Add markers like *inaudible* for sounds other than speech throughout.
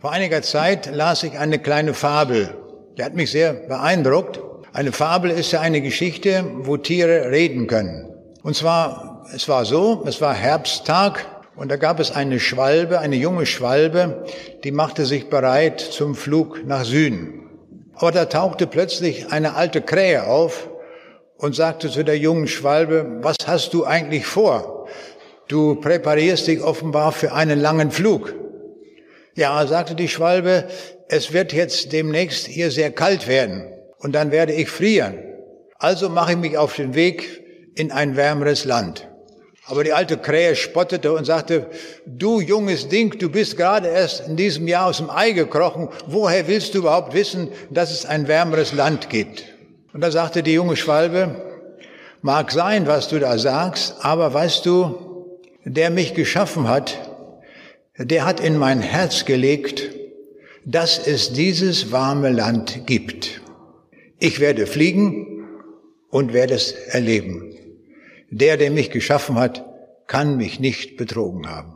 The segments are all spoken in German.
Vor einiger Zeit las ich eine kleine Fabel. Die hat mich sehr beeindruckt. Eine Fabel ist ja eine Geschichte, wo Tiere reden können. Und zwar, es war so, es war Herbsttag und da gab es eine Schwalbe, eine junge Schwalbe, die machte sich bereit zum Flug nach Süden. Aber da tauchte plötzlich eine alte Krähe auf und sagte zu der jungen Schwalbe, was hast du eigentlich vor? Du präparierst dich offenbar für einen langen Flug. Ja, sagte die Schwalbe, es wird jetzt demnächst hier sehr kalt werden und dann werde ich frieren. Also mache ich mich auf den Weg in ein wärmeres Land. Aber die alte Krähe spottete und sagte, du junges Ding, du bist gerade erst in diesem Jahr aus dem Ei gekrochen. Woher willst du überhaupt wissen, dass es ein wärmeres Land gibt? Und da sagte die junge Schwalbe, mag sein, was du da sagst, aber weißt du, der mich geschaffen hat, der hat in mein Herz gelegt, dass es dieses warme Land gibt. Ich werde fliegen und werde es erleben. Der, der mich geschaffen hat, kann mich nicht betrogen haben.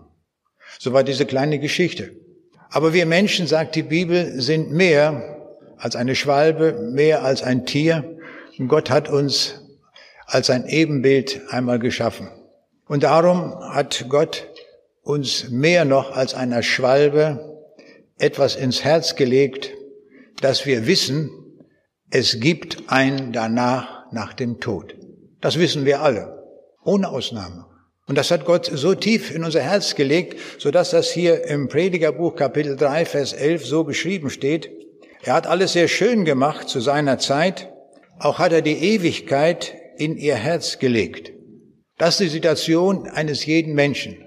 So war diese kleine Geschichte. Aber wir Menschen, sagt die Bibel, sind mehr als eine Schwalbe, mehr als ein Tier. Gott hat uns als ein Ebenbild einmal geschaffen. Und darum hat Gott uns mehr noch als einer Schwalbe etwas ins Herz gelegt, dass wir wissen, es gibt ein danach nach dem Tod. Das wissen wir alle, ohne Ausnahme. Und das hat Gott so tief in unser Herz gelegt, so dass das hier im Predigerbuch Kapitel 3, Vers 11 so geschrieben steht. Er hat alles sehr schön gemacht zu seiner Zeit. Auch hat er die Ewigkeit in ihr Herz gelegt. Das ist die Situation eines jeden Menschen.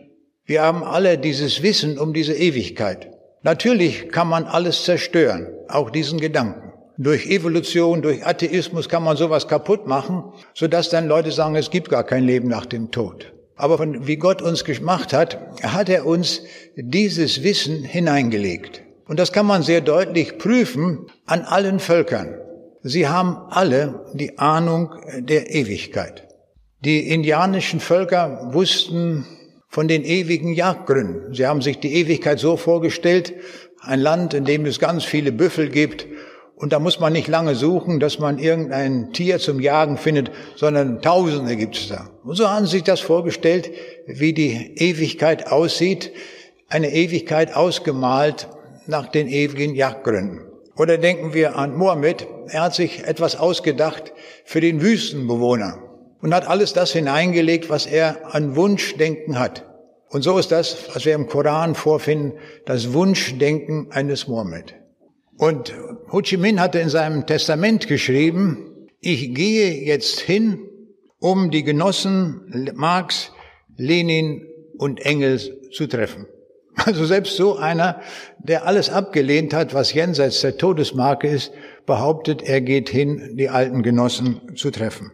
Wir haben alle dieses Wissen um diese Ewigkeit. Natürlich kann man alles zerstören, auch diesen Gedanken. Durch Evolution, durch Atheismus kann man sowas kaputt machen, sodass dann Leute sagen, es gibt gar kein Leben nach dem Tod. Aber von, wie Gott uns gemacht hat, hat er uns dieses Wissen hineingelegt. Und das kann man sehr deutlich prüfen an allen Völkern. Sie haben alle die Ahnung der Ewigkeit. Die indianischen Völker wussten von den ewigen Jagdgründen. Sie haben sich die Ewigkeit so vorgestellt, ein Land, in dem es ganz viele Büffel gibt, und da muss man nicht lange suchen, dass man irgendein Tier zum Jagen findet, sondern Tausende gibt es da. Und so haben sie sich das vorgestellt, wie die Ewigkeit aussieht, eine Ewigkeit ausgemalt nach den ewigen Jagdgründen. Oder denken wir an Mohammed, er hat sich etwas ausgedacht für den Wüstenbewohner und hat alles das hineingelegt, was er an Wunschdenken hat. Und so ist das, was wir im Koran vorfinden, das Wunschdenken eines Mohammed. Und Ho Chi Minh hatte in seinem Testament geschrieben, ich gehe jetzt hin, um die Genossen Marx, Lenin und Engels zu treffen. *laughs* Also selbst so einer, der alles abgelehnt hat, was jenseits der Todesmarke ist, behauptet, er geht hin, die alten Genossen zu treffen.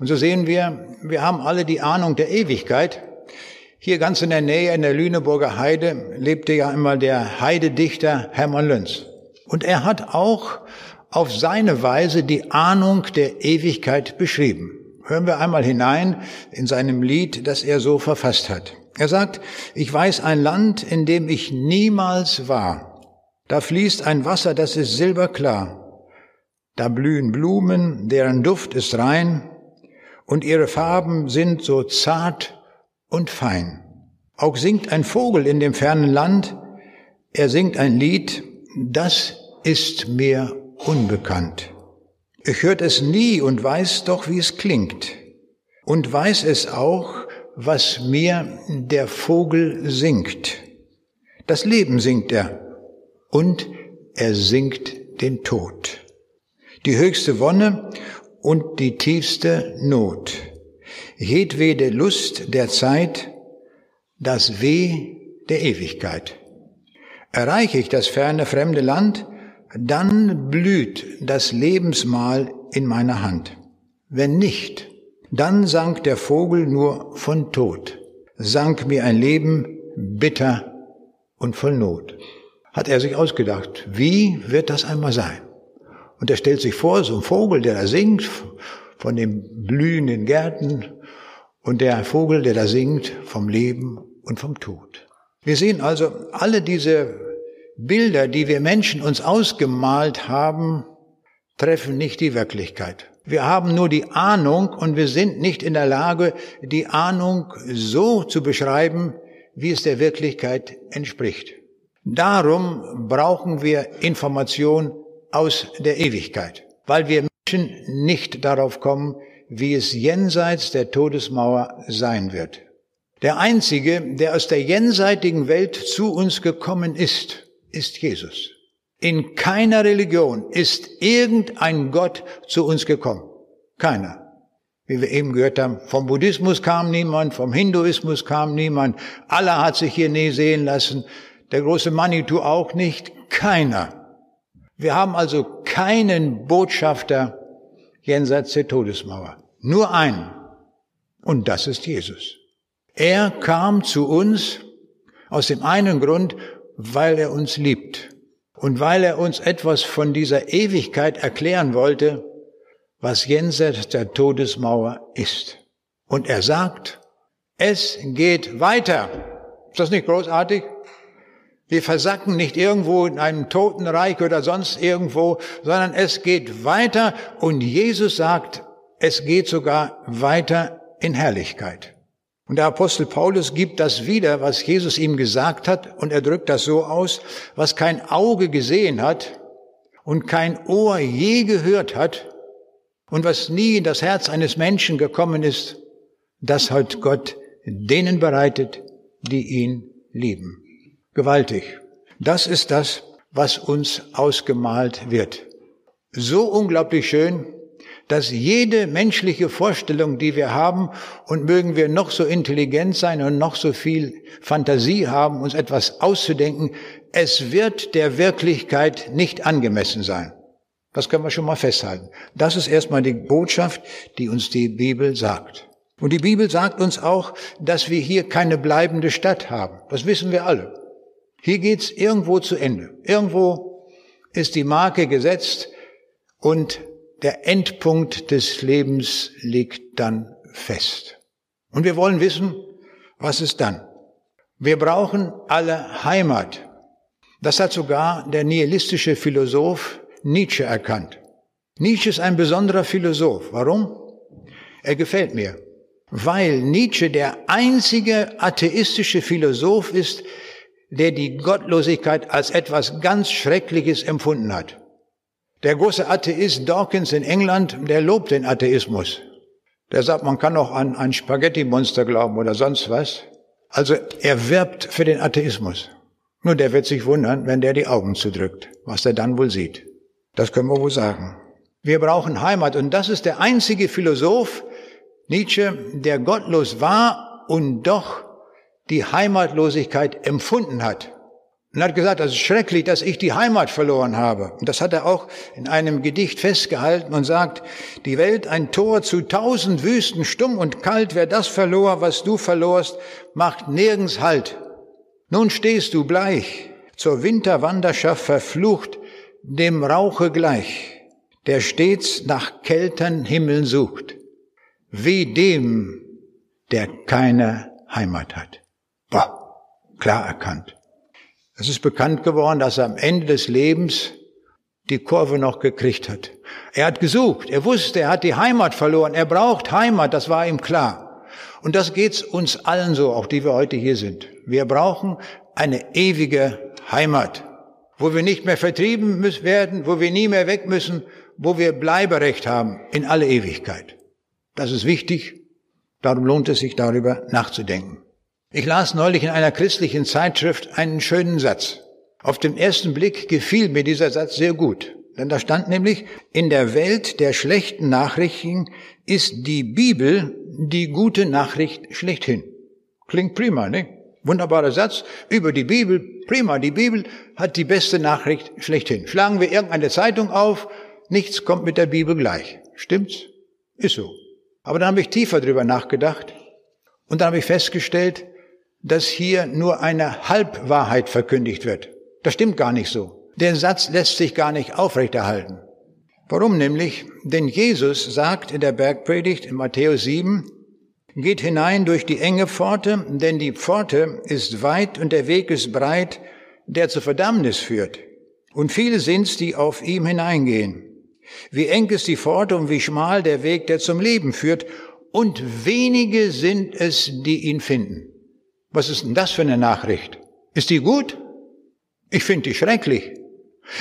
Und so sehen wir, wir haben alle die Ahnung der Ewigkeit. Hier ganz in der Nähe in der Lüneburger Heide lebte ja immer der Heidedichter Hermann Löns. Und er hat auch auf seine Weise die Ahnung der Ewigkeit beschrieben. Hören wir einmal hinein in seinem Lied, das er so verfasst hat. Er sagt, ich weiß ein Land, in dem ich niemals war. Da fließt ein Wasser, das ist silberklar. Da blühen Blumen, deren Duft ist rein und ihre Farben sind so zart und fein. Auch singt ein Vogel in dem fernen Land, er singt ein Lied, das ist mir unbekannt. Ich hört es nie und weiß doch, wie es klingt. Und weiß es auch, was mir der Vogel singt. Das Leben singt er und er singt den Tod. Die höchste Wonne und die tiefste Not. Jedwede Lust der Zeit, das Weh der Ewigkeit. Erreiche ich das ferne fremde Land, dann blüht das Lebensmahl in meiner Hand. Wenn nicht, dann sank der Vogel nur von Tod, sank mir ein Leben bitter und voll Not. Hat er sich ausgedacht, wie wird das einmal sein? Und er stellt sich vor, so ein Vogel, der da singt, von den blühenden Gärten, und der Vogel, der da singt, vom Leben und vom Tod. Wir sehen also alle diese Bilder, die wir Menschen uns ausgemalt haben, treffen nicht die Wirklichkeit. Wir haben nur die Ahnung und wir sind nicht in der Lage, die Ahnung so zu beschreiben, wie es der Wirklichkeit entspricht. Darum brauchen wir Information aus der Ewigkeit, weil wir Menschen nicht darauf kommen, wie es jenseits der Todesmauer sein wird. Der Einzige, der aus der jenseitigen Welt zu uns gekommen ist, ist Jesus. In keiner Religion ist irgendein Gott zu uns gekommen. Keiner. Wie wir eben gehört haben, vom Buddhismus kam niemand, vom Hinduismus kam niemand, Allah hat sich hier nie sehen lassen, der große Manitou auch nicht, keiner. Wir haben also keinen Botschafter jenseits der Todesmauer. Nur einen. Und das ist Jesus. Er kam zu uns aus dem einen Grund, weil er uns liebt und weil er uns etwas von dieser Ewigkeit erklären wollte, was jenseits der Todesmauer ist. Und er sagt, es geht weiter. Ist das nicht großartig? Wir versacken nicht irgendwo in einem Totenreich oder sonst irgendwo, sondern es geht weiter und Jesus sagt, es geht sogar weiter in Herrlichkeit. Und der Apostel Paulus gibt das wieder, was Jesus ihm gesagt hat, und er drückt das so aus, was kein Auge gesehen hat und kein Ohr je gehört hat und was nie in das Herz eines Menschen gekommen ist, das hat Gott denen bereitet, die ihn lieben. Gewaltig. Das ist das, was uns ausgemalt wird. So unglaublich schön, dass jede menschliche Vorstellung, die wir haben, und mögen wir noch so intelligent sein und noch so viel Fantasie haben, uns etwas auszudenken, es wird der Wirklichkeit nicht angemessen sein. Das können wir schon mal festhalten. Das ist erstmal die Botschaft, die uns die Bibel sagt. Und die Bibel sagt uns auch, dass wir hier keine bleibende Stadt haben. Das wissen wir alle. Hier geht's irgendwo zu Ende. Irgendwo ist die Marke gesetzt und der Endpunkt des Lebens liegt dann fest. Und wir wollen wissen, was ist dann? Wir brauchen alle Heimat. Das hat sogar der nihilistische Philosoph Nietzsche erkannt. Nietzsche ist ein besonderer Philosoph. Warum? Er gefällt mir. Weil Nietzsche der einzige atheistische Philosoph ist, der die Gottlosigkeit als etwas ganz Schreckliches empfunden hat. Der große Atheist Dawkins in England, der lobt den Atheismus. Der sagt, man kann auch an ein Spaghetti-Monster glauben oder sonst was. Also er wirbt für den Atheismus. Nur der wird sich wundern, wenn der die Augen zudrückt, was er dann wohl sieht. Das können wir wohl sagen. Wir brauchen Heimat und das ist der einzige Philosoph, Nietzsche, der gottlos war und doch die Heimatlosigkeit empfunden hat. Und hat gesagt, das ist schrecklich, dass ich die Heimat verloren habe. Und das hat er auch in einem Gedicht festgehalten und sagt, die Welt ein Tor zu tausend Wüsten, stumm und kalt, wer das verlor, was du verlorst, macht nirgends Halt. Nun stehst du bleich, zur Winterwanderschaft verflucht, dem Rauche gleich, der stets nach kältern Himmeln sucht, wie dem, der keine Heimat hat. Boah, klar erkannt. Es ist bekannt geworden, dass er am Ende des Lebens die Kurve noch gekriegt hat. Er hat gesucht, er wusste, er hat die Heimat verloren, er braucht Heimat, das war ihm klar. Und das geht's uns allen so, auch die wir heute hier sind. Wir brauchen eine ewige Heimat, wo wir nicht mehr vertrieben werden, wo wir nie mehr weg müssen, wo wir Bleiberecht haben in alle Ewigkeit. Das ist wichtig, darum lohnt es sich darüber nachzudenken. Ich las neulich in einer christlichen Zeitschrift einen schönen Satz. Auf den ersten Blick gefiel mir dieser Satz sehr gut. Denn da stand nämlich, in der Welt der schlechten Nachrichten ist die Bibel die gute Nachricht schlechthin. Klingt prima, ne? Wunderbarer Satz über die Bibel. Prima, die Bibel hat die beste Nachricht schlechthin. Schlagen wir irgendeine Zeitung auf, nichts kommt mit der Bibel gleich. Stimmt's? Ist so. Aber dann habe ich tiefer drüber nachgedacht und dann habe ich festgestellt, dass hier nur eine Halbwahrheit verkündigt wird. Das stimmt gar nicht so. Der Satz lässt sich gar nicht aufrechterhalten. Warum nämlich? Denn Jesus sagt in der Bergpredigt in Matthäus 7, geht hinein durch die enge Pforte, denn die Pforte ist weit und der Weg ist breit, der zur Verdammnis führt. Und viele sind's, die auf ihm hineingehen. Wie eng ist die Pforte und wie schmal der Weg, der zum Leben führt. Und wenige sind es, die ihn finden. Was ist denn das für eine Nachricht? Ist die gut? Ich finde die schrecklich.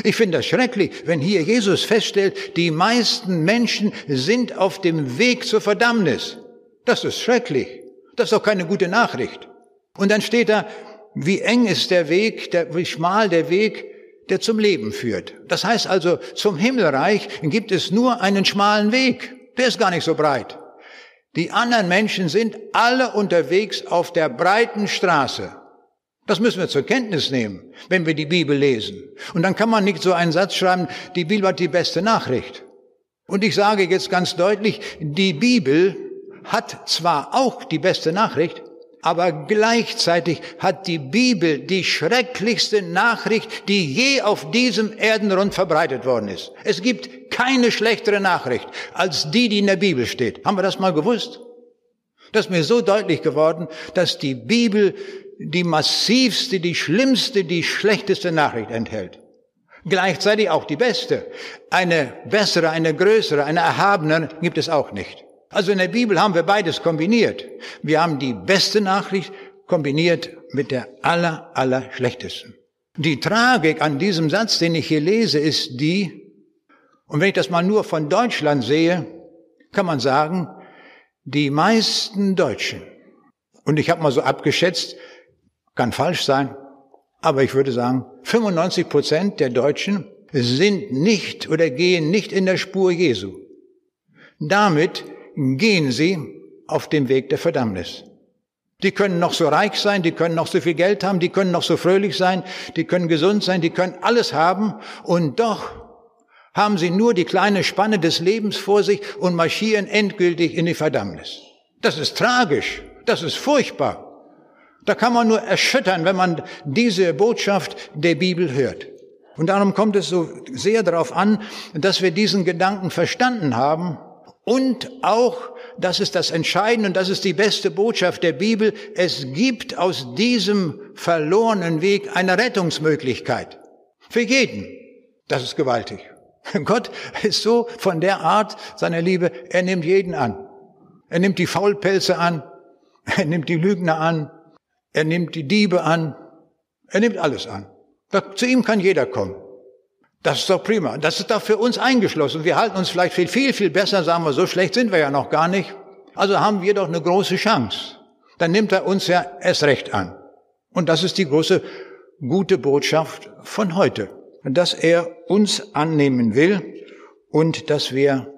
Ich finde das schrecklich, wenn hier Jesus feststellt, die meisten Menschen sind auf dem Weg zur Verdammnis. Das ist schrecklich. Das ist doch keine gute Nachricht. Und dann steht da, wie eng ist der Weg, der, wie schmal der Weg, der zum Leben führt. Das heißt also, zum Himmelreich gibt es nur einen schmalen Weg. Der ist gar nicht so breit. Die anderen Menschen sind alle unterwegs auf der breiten Straße. Das müssen wir zur Kenntnis nehmen, wenn wir die Bibel lesen. Und dann kann man nicht so einen Satz schreiben, die Bibel hat die beste Nachricht. Und ich sage jetzt ganz deutlich, die Bibel hat zwar auch die beste Nachricht, aber gleichzeitig hat die Bibel die schrecklichste Nachricht, die je auf diesem Erdenrund verbreitet worden ist. Es gibt keine schlechtere Nachricht als die, die in der Bibel steht. Haben wir das mal gewusst? Das ist mir so deutlich geworden, dass die Bibel die massivste, die schlimmste, die schlechteste Nachricht enthält. Gleichzeitig auch die beste. Eine bessere, eine größere, eine erhabene gibt es auch nicht. Also in der Bibel haben wir beides kombiniert. Wir haben die beste Nachricht kombiniert mit der aller, aller schlechtesten. Die Tragik an diesem Satz, den ich hier lese, ist die, und wenn ich das mal nur von Deutschland sehe, kann man sagen, die meisten Deutschen, und ich habe mal so abgeschätzt, kann falsch sein, aber ich würde sagen, 95 Prozent der Deutschen sind nicht oder gehen nicht in der Spur Jesu. Damit gehen sie auf dem Weg der Verdammnis. Die können noch so reich sein, die können noch so viel Geld haben, die können noch so fröhlich sein, die können gesund sein, die können alles haben und doch haben sie nur die kleine Spanne des Lebens vor sich und marschieren endgültig in die Verdammnis. Das ist tragisch, das ist furchtbar. Da kann man nur erschüttern, wenn man diese Botschaft der Bibel hört. Und darum kommt es so sehr darauf an, dass wir diesen Gedanken verstanden haben und auch, das ist das Entscheidende und das ist die beste Botschaft der Bibel, es gibt aus diesem verlorenen Weg eine Rettungsmöglichkeit. Für jeden. Das ist gewaltig. *laughs* Gott ist so von der Art seiner Liebe, er nimmt jeden an. Er nimmt die Faulpelze an, *laughs* er nimmt die Lügner an, er nimmt die Diebe an, er nimmt alles an. Zu ihm kann jeder kommen. Das ist doch prima. Das ist doch für uns eingeschlossen. Wir halten uns vielleicht viel, viel, viel besser, sagen wir, so schlecht sind wir ja noch gar nicht. Also haben wir doch eine große Chance. Dann nimmt er uns ja erst recht an. Und das ist die große gute Botschaft von heute. Dass er uns annehmen will und dass wir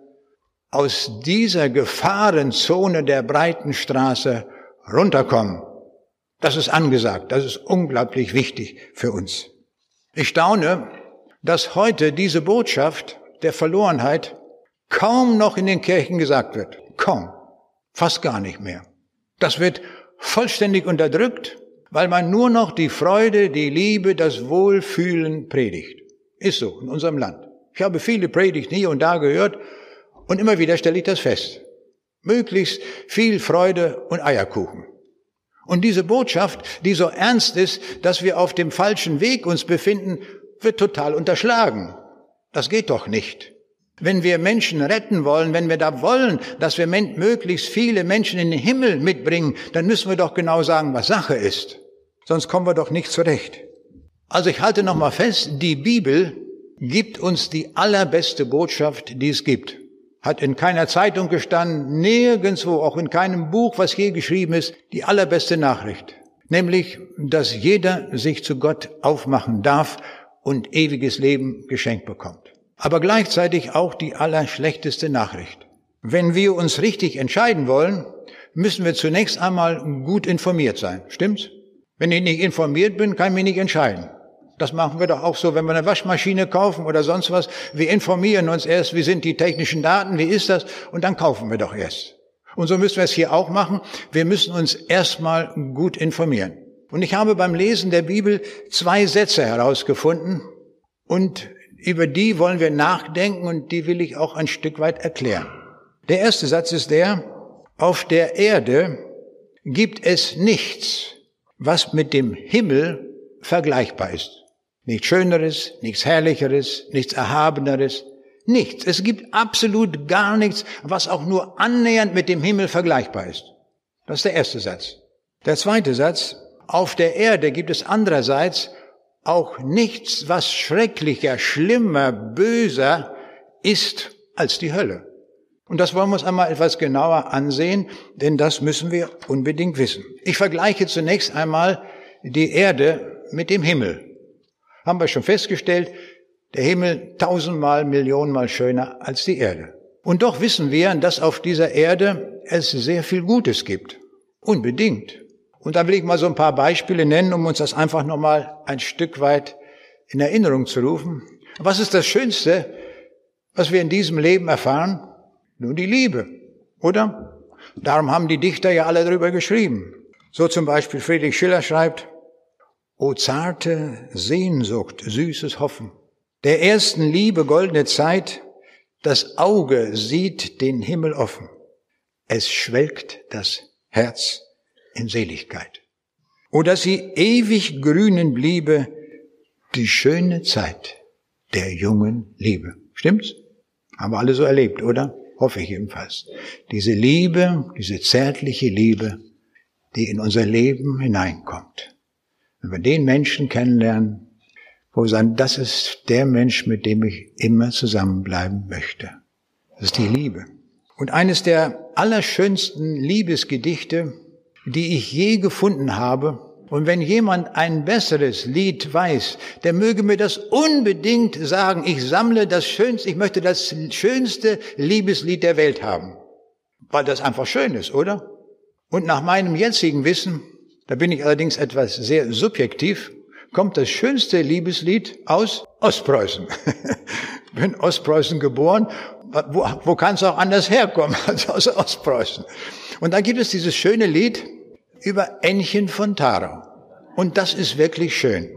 aus dieser Gefahrenzone der breiten Straße runterkommen. Das ist angesagt. Das ist unglaublich wichtig für uns. Ich staune, dass heute diese Botschaft der Verlorenheit kaum noch in den Kirchen gesagt wird. Kaum. Fast gar nicht mehr. Das wird vollständig unterdrückt, weil man nur noch die Freude, die Liebe, das Wohlfühlen predigt. Ist so in unserem Land. Ich habe viele Predigten hier und da gehört und immer wieder stelle ich das fest. Möglichst viel Freude und Eierkuchen. Und diese Botschaft, die so ernst ist, dass wir auf dem falschen Weg uns befinden, wird total unterschlagen. Das geht doch nicht. Wenn wir Menschen retten wollen, wenn wir da wollen, dass wir möglichst viele Menschen in den Himmel mitbringen, dann müssen wir doch genau sagen, was Sache ist. Sonst kommen wir doch nicht zurecht. Also ich halte nochmal fest, die Bibel gibt uns die allerbeste Botschaft, die es gibt. Hat in keiner Zeitung gestanden, nirgendwo, auch in keinem Buch, was je geschrieben ist, die allerbeste Nachricht. Nämlich, dass jeder sich zu Gott aufmachen darf und ewiges Leben geschenkt bekommt. Aber gleichzeitig auch die allerschlechteste Nachricht. Wenn wir uns richtig entscheiden wollen, müssen wir zunächst einmal gut informiert sein. Stimmt's? Wenn ich nicht informiert bin, kann ich mich nicht entscheiden. Das machen wir doch auch so, wenn wir eine Waschmaschine kaufen oder sonst was. Wir informieren uns erst, wie sind die technischen Daten, wie ist das, und dann kaufen wir doch erst. Und so müssen wir es hier auch machen. Wir müssen uns erstmal gut informieren. Und ich habe beim Lesen der Bibel zwei Sätze herausgefunden und über die wollen wir nachdenken und die will ich auch ein Stück weit erklären. Der erste Satz ist der, auf der Erde gibt es nichts, was mit dem Himmel vergleichbar ist. Nichts Schöneres, nichts Herrlicheres, nichts Erhabeneres, nichts. Es gibt absolut gar nichts, was auch nur annähernd mit dem Himmel vergleichbar ist. Das ist der erste Satz. Der zweite Satz, auf der Erde gibt es andererseits auch nichts, was schrecklicher, schlimmer, böser ist als die Hölle. Und das wollen wir uns einmal etwas genauer ansehen, denn das müssen wir unbedingt wissen. Ich vergleiche zunächst einmal die Erde mit dem Himmel. Haben wir schon festgestellt, der Himmel tausendmal, millionenmal schöner als die Erde. Und doch wissen wir, dass auf dieser Erde es sehr viel Gutes gibt. Unbedingt. Und da will ich mal so ein paar Beispiele nennen, um uns das einfach nochmal ein Stück weit in Erinnerung zu rufen. Was ist das Schönste, was wir in diesem Leben erfahren? Nur die Liebe, oder? Darum haben die Dichter ja alle darüber geschrieben. So zum Beispiel Friedrich Schiller schreibt, O zarte Sehnsucht, süßes Hoffen, der ersten Liebe goldene Zeit, das Auge sieht den Himmel offen, es schwelgt das Herz in Seligkeit. O dass sie ewig grünen bliebe, die schöne Zeit der jungen Liebe. Stimmt's? Haben wir alle so erlebt, oder? Hoffe ich jedenfalls. Diese Liebe, diese zärtliche Liebe, die in unser Leben hineinkommt. Wenn wir den Menschen kennenlernen, wo wir sagen, das ist der Mensch, mit dem ich immer zusammenbleiben möchte. Das ist die Liebe. Und eines der allerschönsten Liebesgedichte, die ich je gefunden habe, und wenn jemand ein besseres Lied weiß, der möge mir das unbedingt sagen. Ich sammle das schönste, ich möchte das schönste Liebeslied der Welt haben. Weil das einfach schön ist, oder? Und nach meinem jetzigen Wissen, da bin ich allerdings etwas sehr subjektiv, kommt das schönste Liebeslied aus Ostpreußen. *laughs* bin Ostpreußen geboren. Wo, wo kann es auch anders herkommen als aus Ostpreußen? Und da gibt es dieses schöne Lied, über Ännchen von Tarau. Und das ist wirklich schön.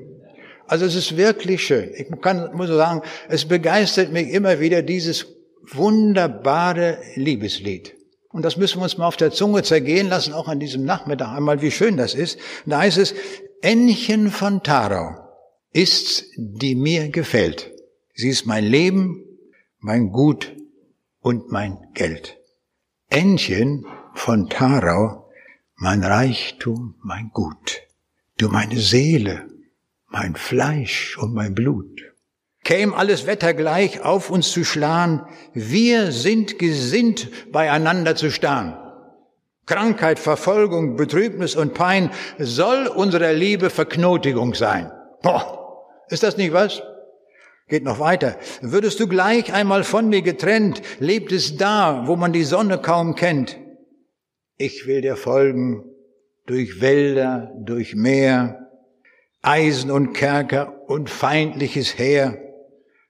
Also es ist wirklich schön. Ich kann, muss sagen, es begeistert mich immer wieder dieses wunderbare Liebeslied. Und das müssen wir uns mal auf der Zunge zergehen lassen, auch an diesem Nachmittag einmal, wie schön das ist. Und da heißt es, Ännchen von Tarau ist's, die mir gefällt. Sie ist mein Leben, mein Gut und mein Geld. Ännchen von Tarau mein Reichtum, mein Gut, du meine Seele, mein Fleisch und mein Blut. Käm alles Wetter gleich auf uns zu schlagen, wir sind gesinnt, beieinander zu starren. Krankheit, Verfolgung, Betrübnis und Pein soll unserer Liebe Verknotigung sein. Boah, ist das nicht was? Geht noch weiter. Würdest du gleich einmal von mir getrennt, lebt es da, wo man die Sonne kaum kennt. Ich will dir folgen durch Wälder, durch Meer, Eisen und Kerker und feindliches Heer.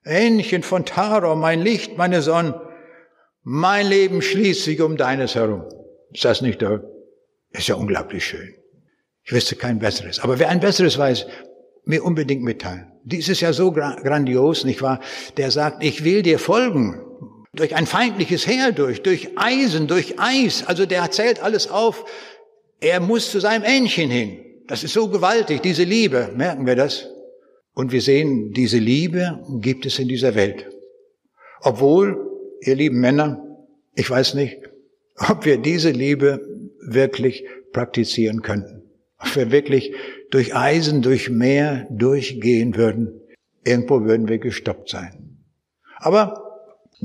Ähnchen von Taro, mein Licht, meine Sonne, mein Leben schließt sich um deines herum. Ist das nicht da? Ist ja unglaublich schön. Ich wüsste kein besseres. Aber wer ein besseres weiß, mir unbedingt mitteilen. Dies ist ja so grandios, nicht wahr? Der sagt, ich will dir folgen durch ein feindliches Heer durch, durch Eisen, durch Eis. Also der zählt alles auf. Er muss zu seinem Ähnchen hin. Das ist so gewaltig, diese Liebe. Merken wir das? Und wir sehen, diese Liebe gibt es in dieser Welt. Obwohl, ihr lieben Männer, ich weiß nicht, *laughs* ob wir diese Liebe wirklich praktizieren könnten. Ob wir wirklich durch Eisen, durch Meer durchgehen würden. Irgendwo würden wir gestoppt sein. Aber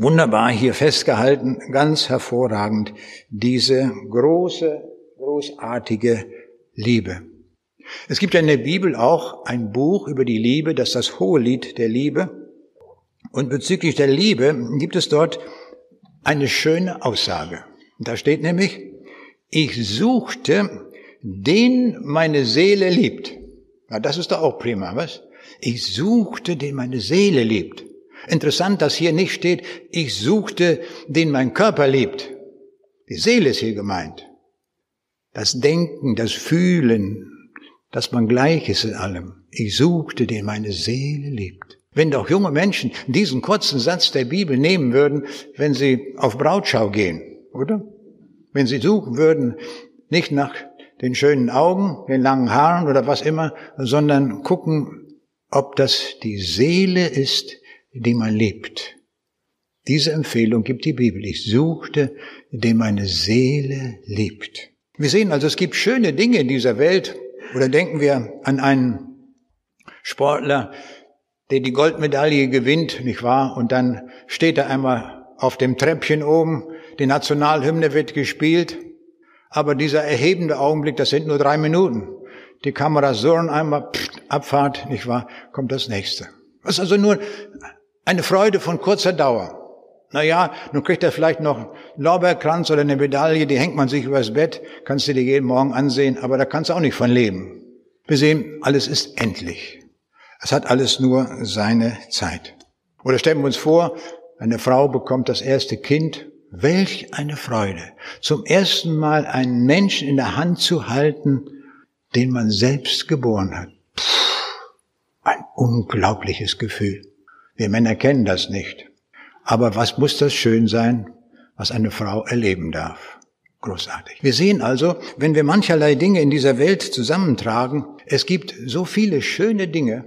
wunderbar hier festgehalten, ganz hervorragend, diese große, großartige Liebe. Es gibt ja in der Bibel auch ein Buch über die Liebe, das ist das hohe Lied der Liebe. Und bezüglich der Liebe gibt es dort eine schöne Aussage. Da steht nämlich, ich suchte den meine Seele liebt. Ja, das ist doch auch prima, was? Ich suchte den meine Seele liebt. Interessant, dass hier nicht steht, ich suchte, den mein Körper liebt. Die Seele ist hier gemeint. Das Denken, das Fühlen, dass man gleich ist in allem. Ich suchte, den meine Seele liebt. Wenn doch junge Menschen diesen kurzen Satz der Bibel nehmen würden, wenn sie auf Brautschau gehen, oder? Wenn sie suchen würden, nicht nach den schönen Augen, den langen Haaren oder was immer, sondern gucken, ob das die Seele ist, die man liebt. Diese Empfehlung gibt die Bibel. Ich suchte, den meine Seele liebt. Wir sehen also, es gibt schöne Dinge in dieser Welt. Oder denken wir an einen Sportler, der die Goldmedaille gewinnt, nicht wahr? Und dann steht er einmal auf dem Treppchen oben, die Nationalhymne wird gespielt, aber dieser erhebende Augenblick, das sind nur drei Minuten. Die Kamera surren einmal, pff, Abfahrt, nicht wahr? Kommt das nächste. Das ist also nur eine Freude von kurzer Dauer. Naja, nun kriegt er vielleicht noch einen Lorbeerkranz oder eine Medaille, die hängt man sich übers Bett, kannst du dir jeden Morgen ansehen, aber da kannst du auch nicht von leben. Wir sehen, alles ist endlich. Es hat alles nur seine Zeit. Oder stellen wir uns vor, eine Frau bekommt das erste Kind. Welch eine Freude. Zum ersten Mal einen Menschen in der Hand zu halten, den man selbst geboren hat. Puh, ein unglaubliches Gefühl. Wir Männer kennen das nicht. Aber was muss das schön sein, was eine Frau erleben darf? Großartig. Wir sehen also, wenn wir mancherlei Dinge in dieser Welt zusammentragen, es gibt so viele schöne Dinge.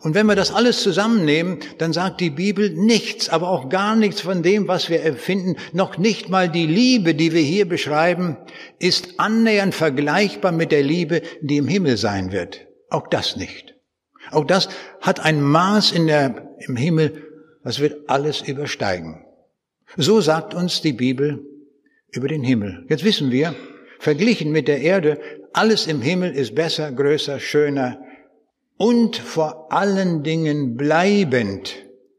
Und wenn wir das alles zusammennehmen, dann sagt die Bibel nichts, aber auch gar nichts von dem, was wir empfinden, noch nicht mal die Liebe, die wir hier beschreiben, ist annähernd vergleichbar mit der Liebe, die im Himmel sein wird. Auch das nicht. Auch das hat ein Maß in der, im Himmel, das wird alles übersteigen. So sagt uns die Bibel über den Himmel. Jetzt wissen wir, verglichen mit der Erde, alles im Himmel ist besser, größer, schöner und vor allen Dingen bleibend.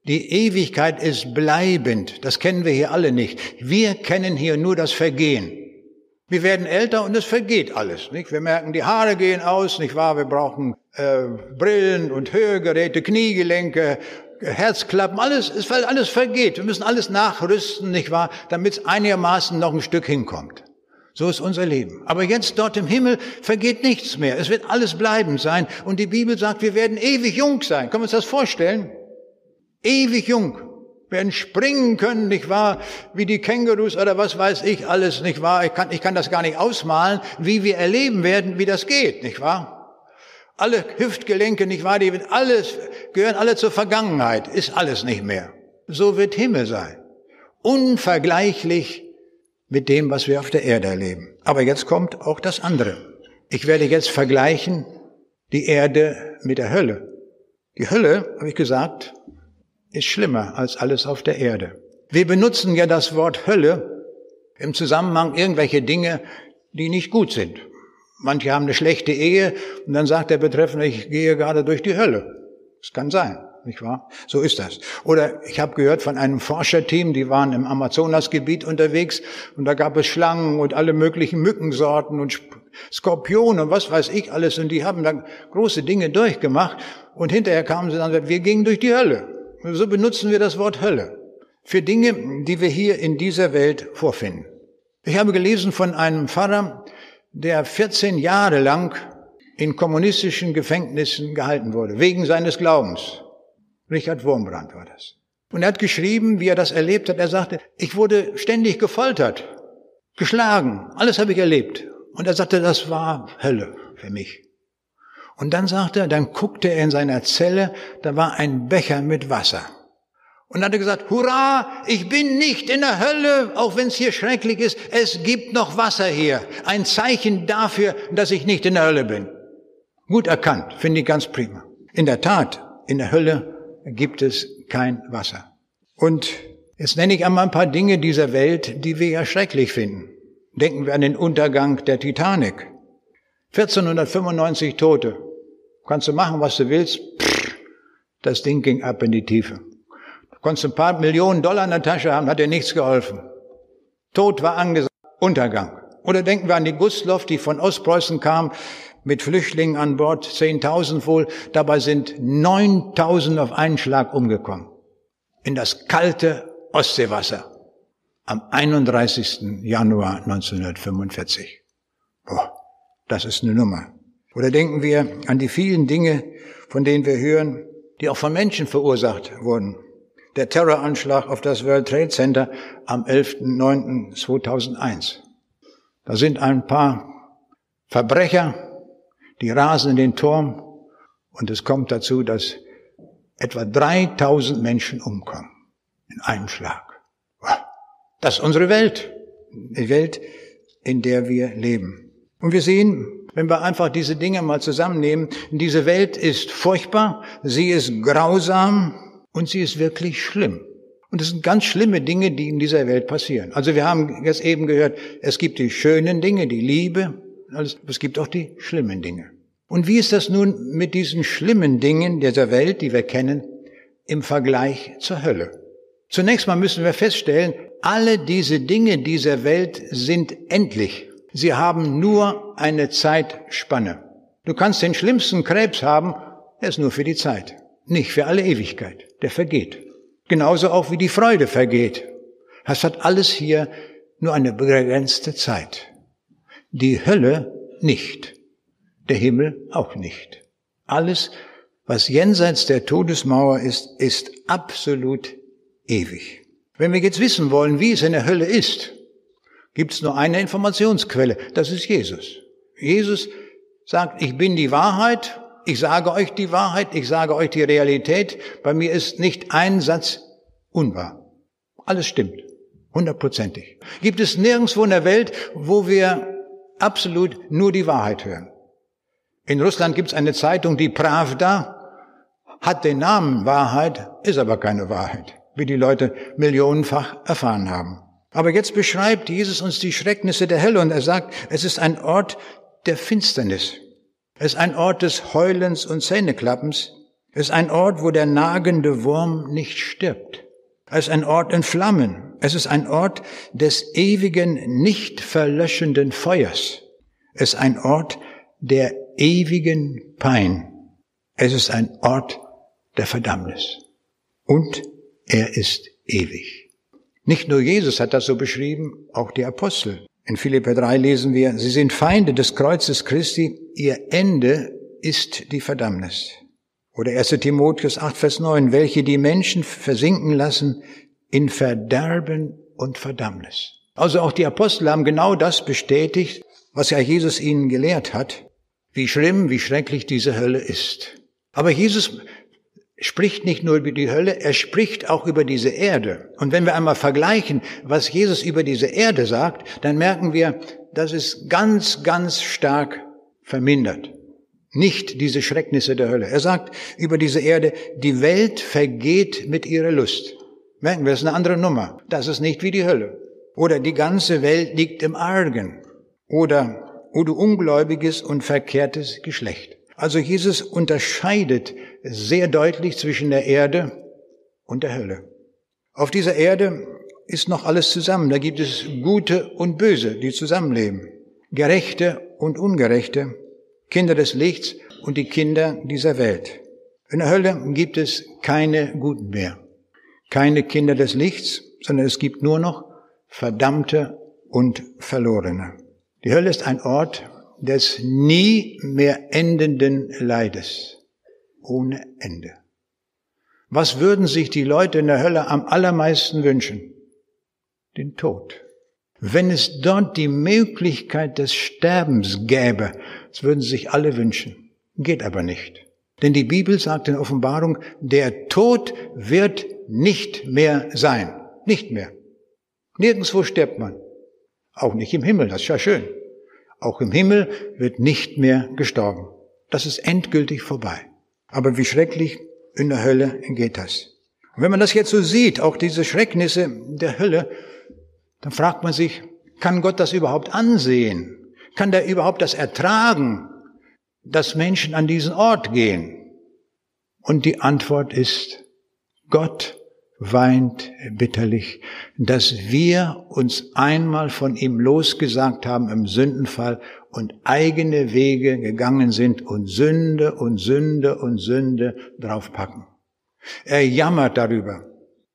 Die Ewigkeit ist bleibend. Das kennen wir hier alle nicht. Wir kennen hier nur das Vergehen. Wir werden älter und es vergeht alles. Nicht? Wir merken, die Haare gehen aus, nicht wahr? Wir brauchen äh, Brillen und Hörgeräte, Kniegelenke Herzklappen, alles, es alles vergeht. Wir müssen alles nachrüsten, nicht wahr, damit es einigermaßen noch ein Stück hinkommt. So ist unser Leben. Aber jetzt dort im Himmel vergeht nichts mehr. Es wird alles bleibend sein. Und die Bibel sagt, wir werden ewig jung sein. Können wir uns das vorstellen? Ewig jung. Werden springen können, nicht wahr? Wie die Kängurus oder was weiß ich alles, nicht wahr? Ich kann, ich kann das gar nicht ausmalen, wie wir erleben werden, wie das geht, nicht wahr? Alle Hüftgelenke, nicht wahr? Die alles, gehören alle zur Vergangenheit. Ist alles nicht mehr. So wird Himmel sein. Unvergleichlich mit dem, was wir auf der Erde erleben. Aber jetzt kommt auch das andere. Ich werde jetzt vergleichen die Erde mit der Hölle. Die Hölle, habe ich gesagt, ist schlimmer als alles auf der Erde. Wir benutzen ja das Wort Hölle im Zusammenhang irgendwelche Dinge, die nicht gut sind. Manche haben eine schlechte Ehe und dann sagt der Betreffende, ich gehe gerade durch die Hölle. Das kann sein, nicht wahr? So ist das. Oder ich habe gehört von einem Forscherteam, die waren im Amazonasgebiet unterwegs und da gab es Schlangen und alle möglichen Mückensorten und Skorpione und was weiß ich alles und die haben da große Dinge durchgemacht und hinterher kamen sie dann, wir gingen durch die Hölle. So benutzen wir das Wort Hölle für Dinge, die wir hier in dieser Welt vorfinden. Ich habe gelesen von einem Pfarrer, der 14 Jahre lang in kommunistischen Gefängnissen gehalten wurde, wegen seines Glaubens. Richard Wurmbrand war das. Und er hat geschrieben, wie er das erlebt hat. Er sagte, ich wurde ständig gefoltert, geschlagen, alles habe ich erlebt. Und er sagte, das war Hölle für mich. Und dann sagte er, dann guckte er in seiner Zelle, da war ein Becher mit Wasser. Und hat er gesagt, hurra, ich bin nicht in der Hölle, auch wenn es hier schrecklich ist, es gibt noch Wasser hier. Ein Zeichen dafür, dass ich nicht in der Hölle bin. Gut erkannt, finde ich ganz prima. In der Tat, in der Hölle gibt es kein Wasser. Und jetzt nenne ich einmal ein paar Dinge dieser Welt, die wir ja schrecklich finden. Denken wir an den Untergang der Titanic. 1495 Tote. Kannst du machen, was du willst. Das Ding ging ab in die Tiefe. Konntest ein paar Millionen Dollar in der Tasche haben, hat dir nichts geholfen. Tod war angesagt, Untergang. Oder denken wir an die Gustloff, die von Ostpreußen kam, mit Flüchtlingen an Bord, 10.000 wohl. Dabei sind 9.000 auf einen Schlag umgekommen. In das kalte Ostseewasser. Am 31. Januar 1945. Boah, das ist eine Nummer. Oder denken wir an die vielen Dinge, von denen wir hören, die auch von Menschen verursacht wurden der Terroranschlag auf das World Trade Center am 11.09.2001. Da sind ein paar Verbrecher, die rasen in den Turm Und es kommt dazu, dass etwa 3000 Menschen umkommen. In einem Schlag. Das ist unsere Welt. Die Welt, in der wir leben. Und wir sehen, wenn wir einfach diese Dinge mal zusammennehmen, diese Welt ist furchtbar, sie ist grausam und sie ist wirklich schlimm. Und es sind ganz schlimme Dinge, die in dieser Welt passieren. Also wir haben jetzt eben gehört, es gibt die schönen Dinge, die Liebe, es gibt auch die schlimmen Dinge. Und wie ist das nun mit diesen schlimmen Dingen dieser Welt, die wir kennen, im Vergleich zur Hölle? Zunächst mal müssen wir feststellen, alle diese Dinge dieser Welt sind endlich. Sie haben nur eine Zeitspanne. Du kannst den schlimmsten Krebs haben, er ist nur für die Zeit, nicht für alle Ewigkeit. Der vergeht. Genauso auch wie die Freude vergeht. Es hat alles hier nur eine begrenzte Zeit. Die Hölle nicht. Der Himmel auch nicht. Alles, was jenseits der Todesmauer ist, ist absolut ewig. Wenn wir jetzt wissen wollen, wie es in der Hölle ist, gibt es nur eine Informationsquelle, das ist Jesus. Jesus sagt, ich bin die Wahrheit, ich sage euch die Wahrheit, ich sage euch die Realität, bei mir ist nicht ein Satz unwahr. Alles stimmt, hundertprozentig. Gibt es nirgendwo in der Welt, wo wir absolut nur die Wahrheit hören. In Russland gibt es eine Zeitung, die Pravda, hat den Namen Wahrheit, ist aber keine Wahrheit, wie die Leute millionenfach erfahren haben. Aber jetzt beschreibt Jesus uns die Schrecknisse der Hölle und er sagt, es ist ein Ort der Finsternis. Es ist ein Ort des Heulens und Zähneklappens. Es ist ein Ort, wo der nagende Wurm nicht stirbt. Es ist ein Ort in Flammen. Es ist ein Ort des ewigen, nicht verlöschenden Feuers. Es ist ein Ort der ewigen Pein. Es ist ein Ort der Verdammnis. Und er ist ewig. Nicht nur Jesus hat das so beschrieben, auch die Apostel. In Philipper 3 lesen wir, sie sind Feinde des Kreuzes Christi, ihr Ende ist die Verdammnis. Oder 1 Timotheus 8, Vers 9, welche die Menschen versinken lassen in Verderben und Verdammnis. Also auch die Apostel haben genau das bestätigt, was ja Jesus ihnen gelehrt hat, wie schlimm, wie schrecklich diese Hölle ist. Aber Jesus spricht nicht nur über die Hölle, er spricht auch über diese Erde. Und wenn wir einmal vergleichen, was Jesus über diese Erde sagt, dann merken wir, das ist ganz, ganz stark vermindert. Nicht diese Schrecknisse der Hölle. Er sagt über diese Erde, die Welt vergeht mit ihrer Lust. Merken wir, das ist eine andere Nummer. Das ist nicht wie die Hölle. Oder die ganze Welt liegt im Argen. Oder, o du ungläubiges und verkehrtes Geschlecht. Also Jesus unterscheidet sehr deutlich zwischen der Erde und der Hölle. Auf dieser Erde ist noch alles zusammen. Da gibt es Gute und Böse, die zusammenleben. Gerechte und Ungerechte. Kinder des Lichts und die Kinder dieser Welt. In der Hölle gibt es keine Guten mehr, keine Kinder des Lichts, sondern es gibt nur noch Verdammte und Verlorene. Die Hölle ist ein Ort des nie mehr endenden Leides, ohne Ende. Was würden sich die Leute in der Hölle am allermeisten wünschen? Den Tod. Wenn es dort die Möglichkeit des Sterbens gäbe, das würden sich alle wünschen. Geht aber nicht. Denn die Bibel sagt in Offenbarung, der Tod wird nicht mehr sein. Nicht mehr. Nirgendswo stirbt man. Auch nicht im Himmel, das ist ja schön. Auch im Himmel wird nicht mehr gestorben. Das ist endgültig vorbei. Aber wie schrecklich in der Hölle geht das. Und wenn man das jetzt so sieht, auch diese Schrecknisse der Hölle, dann fragt man sich, kann Gott das überhaupt ansehen? Kann der überhaupt das ertragen, dass Menschen an diesen Ort gehen? Und die Antwort ist, Gott weint bitterlich, dass wir uns einmal von ihm losgesagt haben im Sündenfall und eigene Wege gegangen sind und Sünde und Sünde und Sünde draufpacken. Er jammert darüber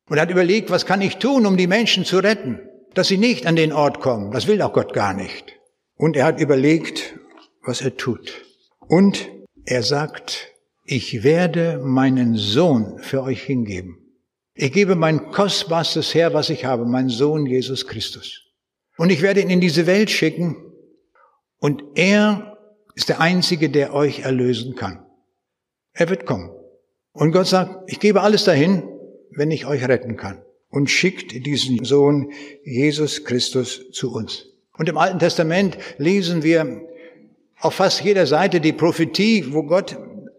und hat überlegt, was kann ich tun, um die Menschen zu retten? dass sie nicht an den Ort kommen. Das will auch Gott gar nicht. Und er hat überlegt, was er tut. Und er sagt, ich werde meinen Sohn für euch hingeben. Ich gebe mein kostbarstes her, was ich habe, mein Sohn Jesus Christus. Und ich werde ihn in diese Welt schicken. Und er ist der Einzige, der euch erlösen kann. Er wird kommen. Und Gott sagt, ich gebe alles dahin, wenn ich euch retten kann. Und schickt diesen Sohn Jesus Christus zu uns. Und im Alten Testament lesen wir auf fast jeder Seite die Prophetie, wo Gott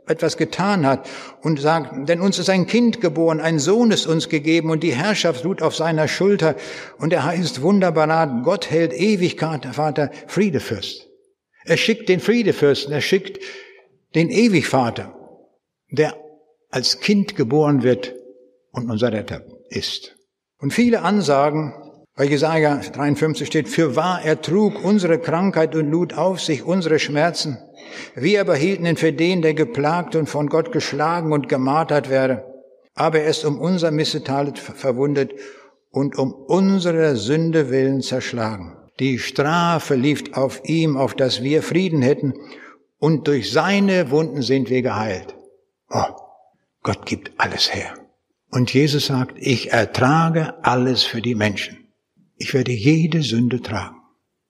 etwas getan hat und sagt, denn uns ist ein Kind geboren, ein Sohn ist uns gegeben und die Herrschaft ruht auf seiner Schulter und er heißt wunderbar, Gott hält Ewigkeit, Vater, Friedefürst. Er schickt den Friedefürsten, er schickt den Ewigvater, der als Kind geboren wird und unser Retter ist. Und viele Ansagen, bei Jesaja 53 steht, für wahr er trug unsere Krankheit und lud auf sich unsere Schmerzen. Wir aber hielten ihn für den, der geplagt und von Gott geschlagen und gemartert wäre. Aber er ist um unser Missetal verwundet und um unsere Sünde willen zerschlagen. Die Strafe lief auf ihm, auf dass wir Frieden hätten, und durch seine Wunden sind wir geheilt. Oh, Gott gibt alles her. Und Jesus sagt, ich ertrage alles für die Menschen. Ich werde jede Sünde tragen.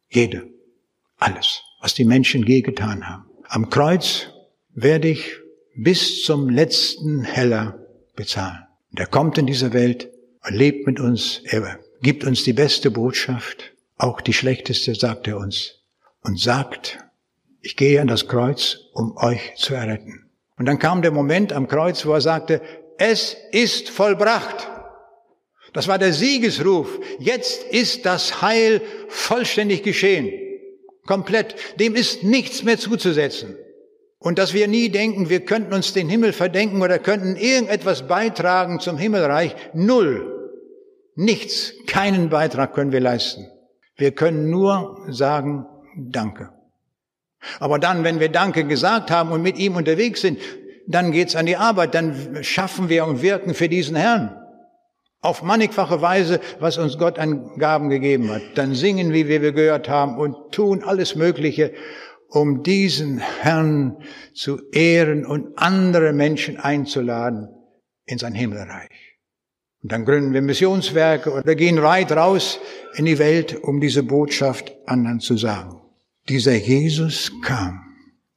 Jede. Alles, was die Menschen je getan haben. Am Kreuz werde ich bis zum letzten Heller bezahlen. Und er kommt in diese Welt und lebt mit uns. Er gibt uns die beste Botschaft, auch die schlechteste, sagt er uns. Und sagt, ich gehe an das Kreuz, um euch zu erretten. Und dann kam der Moment am Kreuz, wo er sagte, es ist vollbracht. Das war der Siegesruf. Jetzt ist das Heil vollständig geschehen. Komplett. Dem ist nichts mehr zuzusetzen. Und dass wir nie denken, wir könnten uns den Himmel verdenken oder könnten irgendetwas beitragen zum Himmelreich. Null. Nichts. Keinen Beitrag können wir leisten. Wir können nur sagen, danke. Aber dann, wenn wir Danke gesagt haben und mit ihm unterwegs sind, dann geht's an die Arbeit, dann schaffen wir und wirken für diesen Herrn auf mannigfache Weise, was uns Gott an Gaben gegeben hat. Dann singen, wie wir gehört haben, und tun alles Mögliche, um diesen Herrn zu ehren und andere Menschen einzuladen in sein Himmelreich. Und dann gründen wir Missionswerke oder gehen weit raus in die Welt, um diese Botschaft anderen zu sagen. Dieser Jesus kam.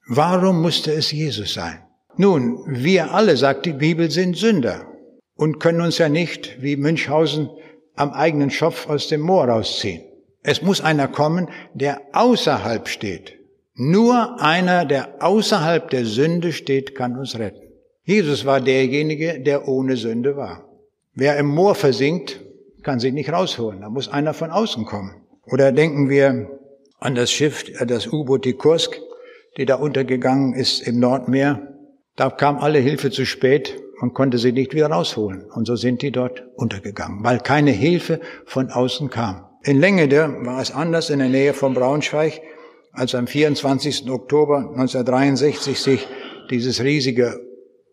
Warum musste es Jesus sein? Nun, wir alle, sagt die Bibel, sind Sünder und können uns ja nicht, wie Münchhausen, am eigenen Schopf aus dem Moor rausziehen. Es muss einer kommen, der außerhalb steht. Nur einer, der außerhalb der Sünde steht, kann uns retten. Jesus war derjenige, der ohne Sünde war. Wer im Moor versinkt, kann sich nicht rausholen. Da muss einer von außen kommen. Oder denken wir an das Schiff, das U-Boot die Kursk, die da untergegangen ist im Nordmeer. Da kam alle Hilfe zu spät man konnte sie nicht wieder rausholen. Und so sind die dort untergegangen, weil keine Hilfe von außen kam. In Längede war es anders in der Nähe von Braunschweig, als am 24. Oktober 1963 sich dieses riesige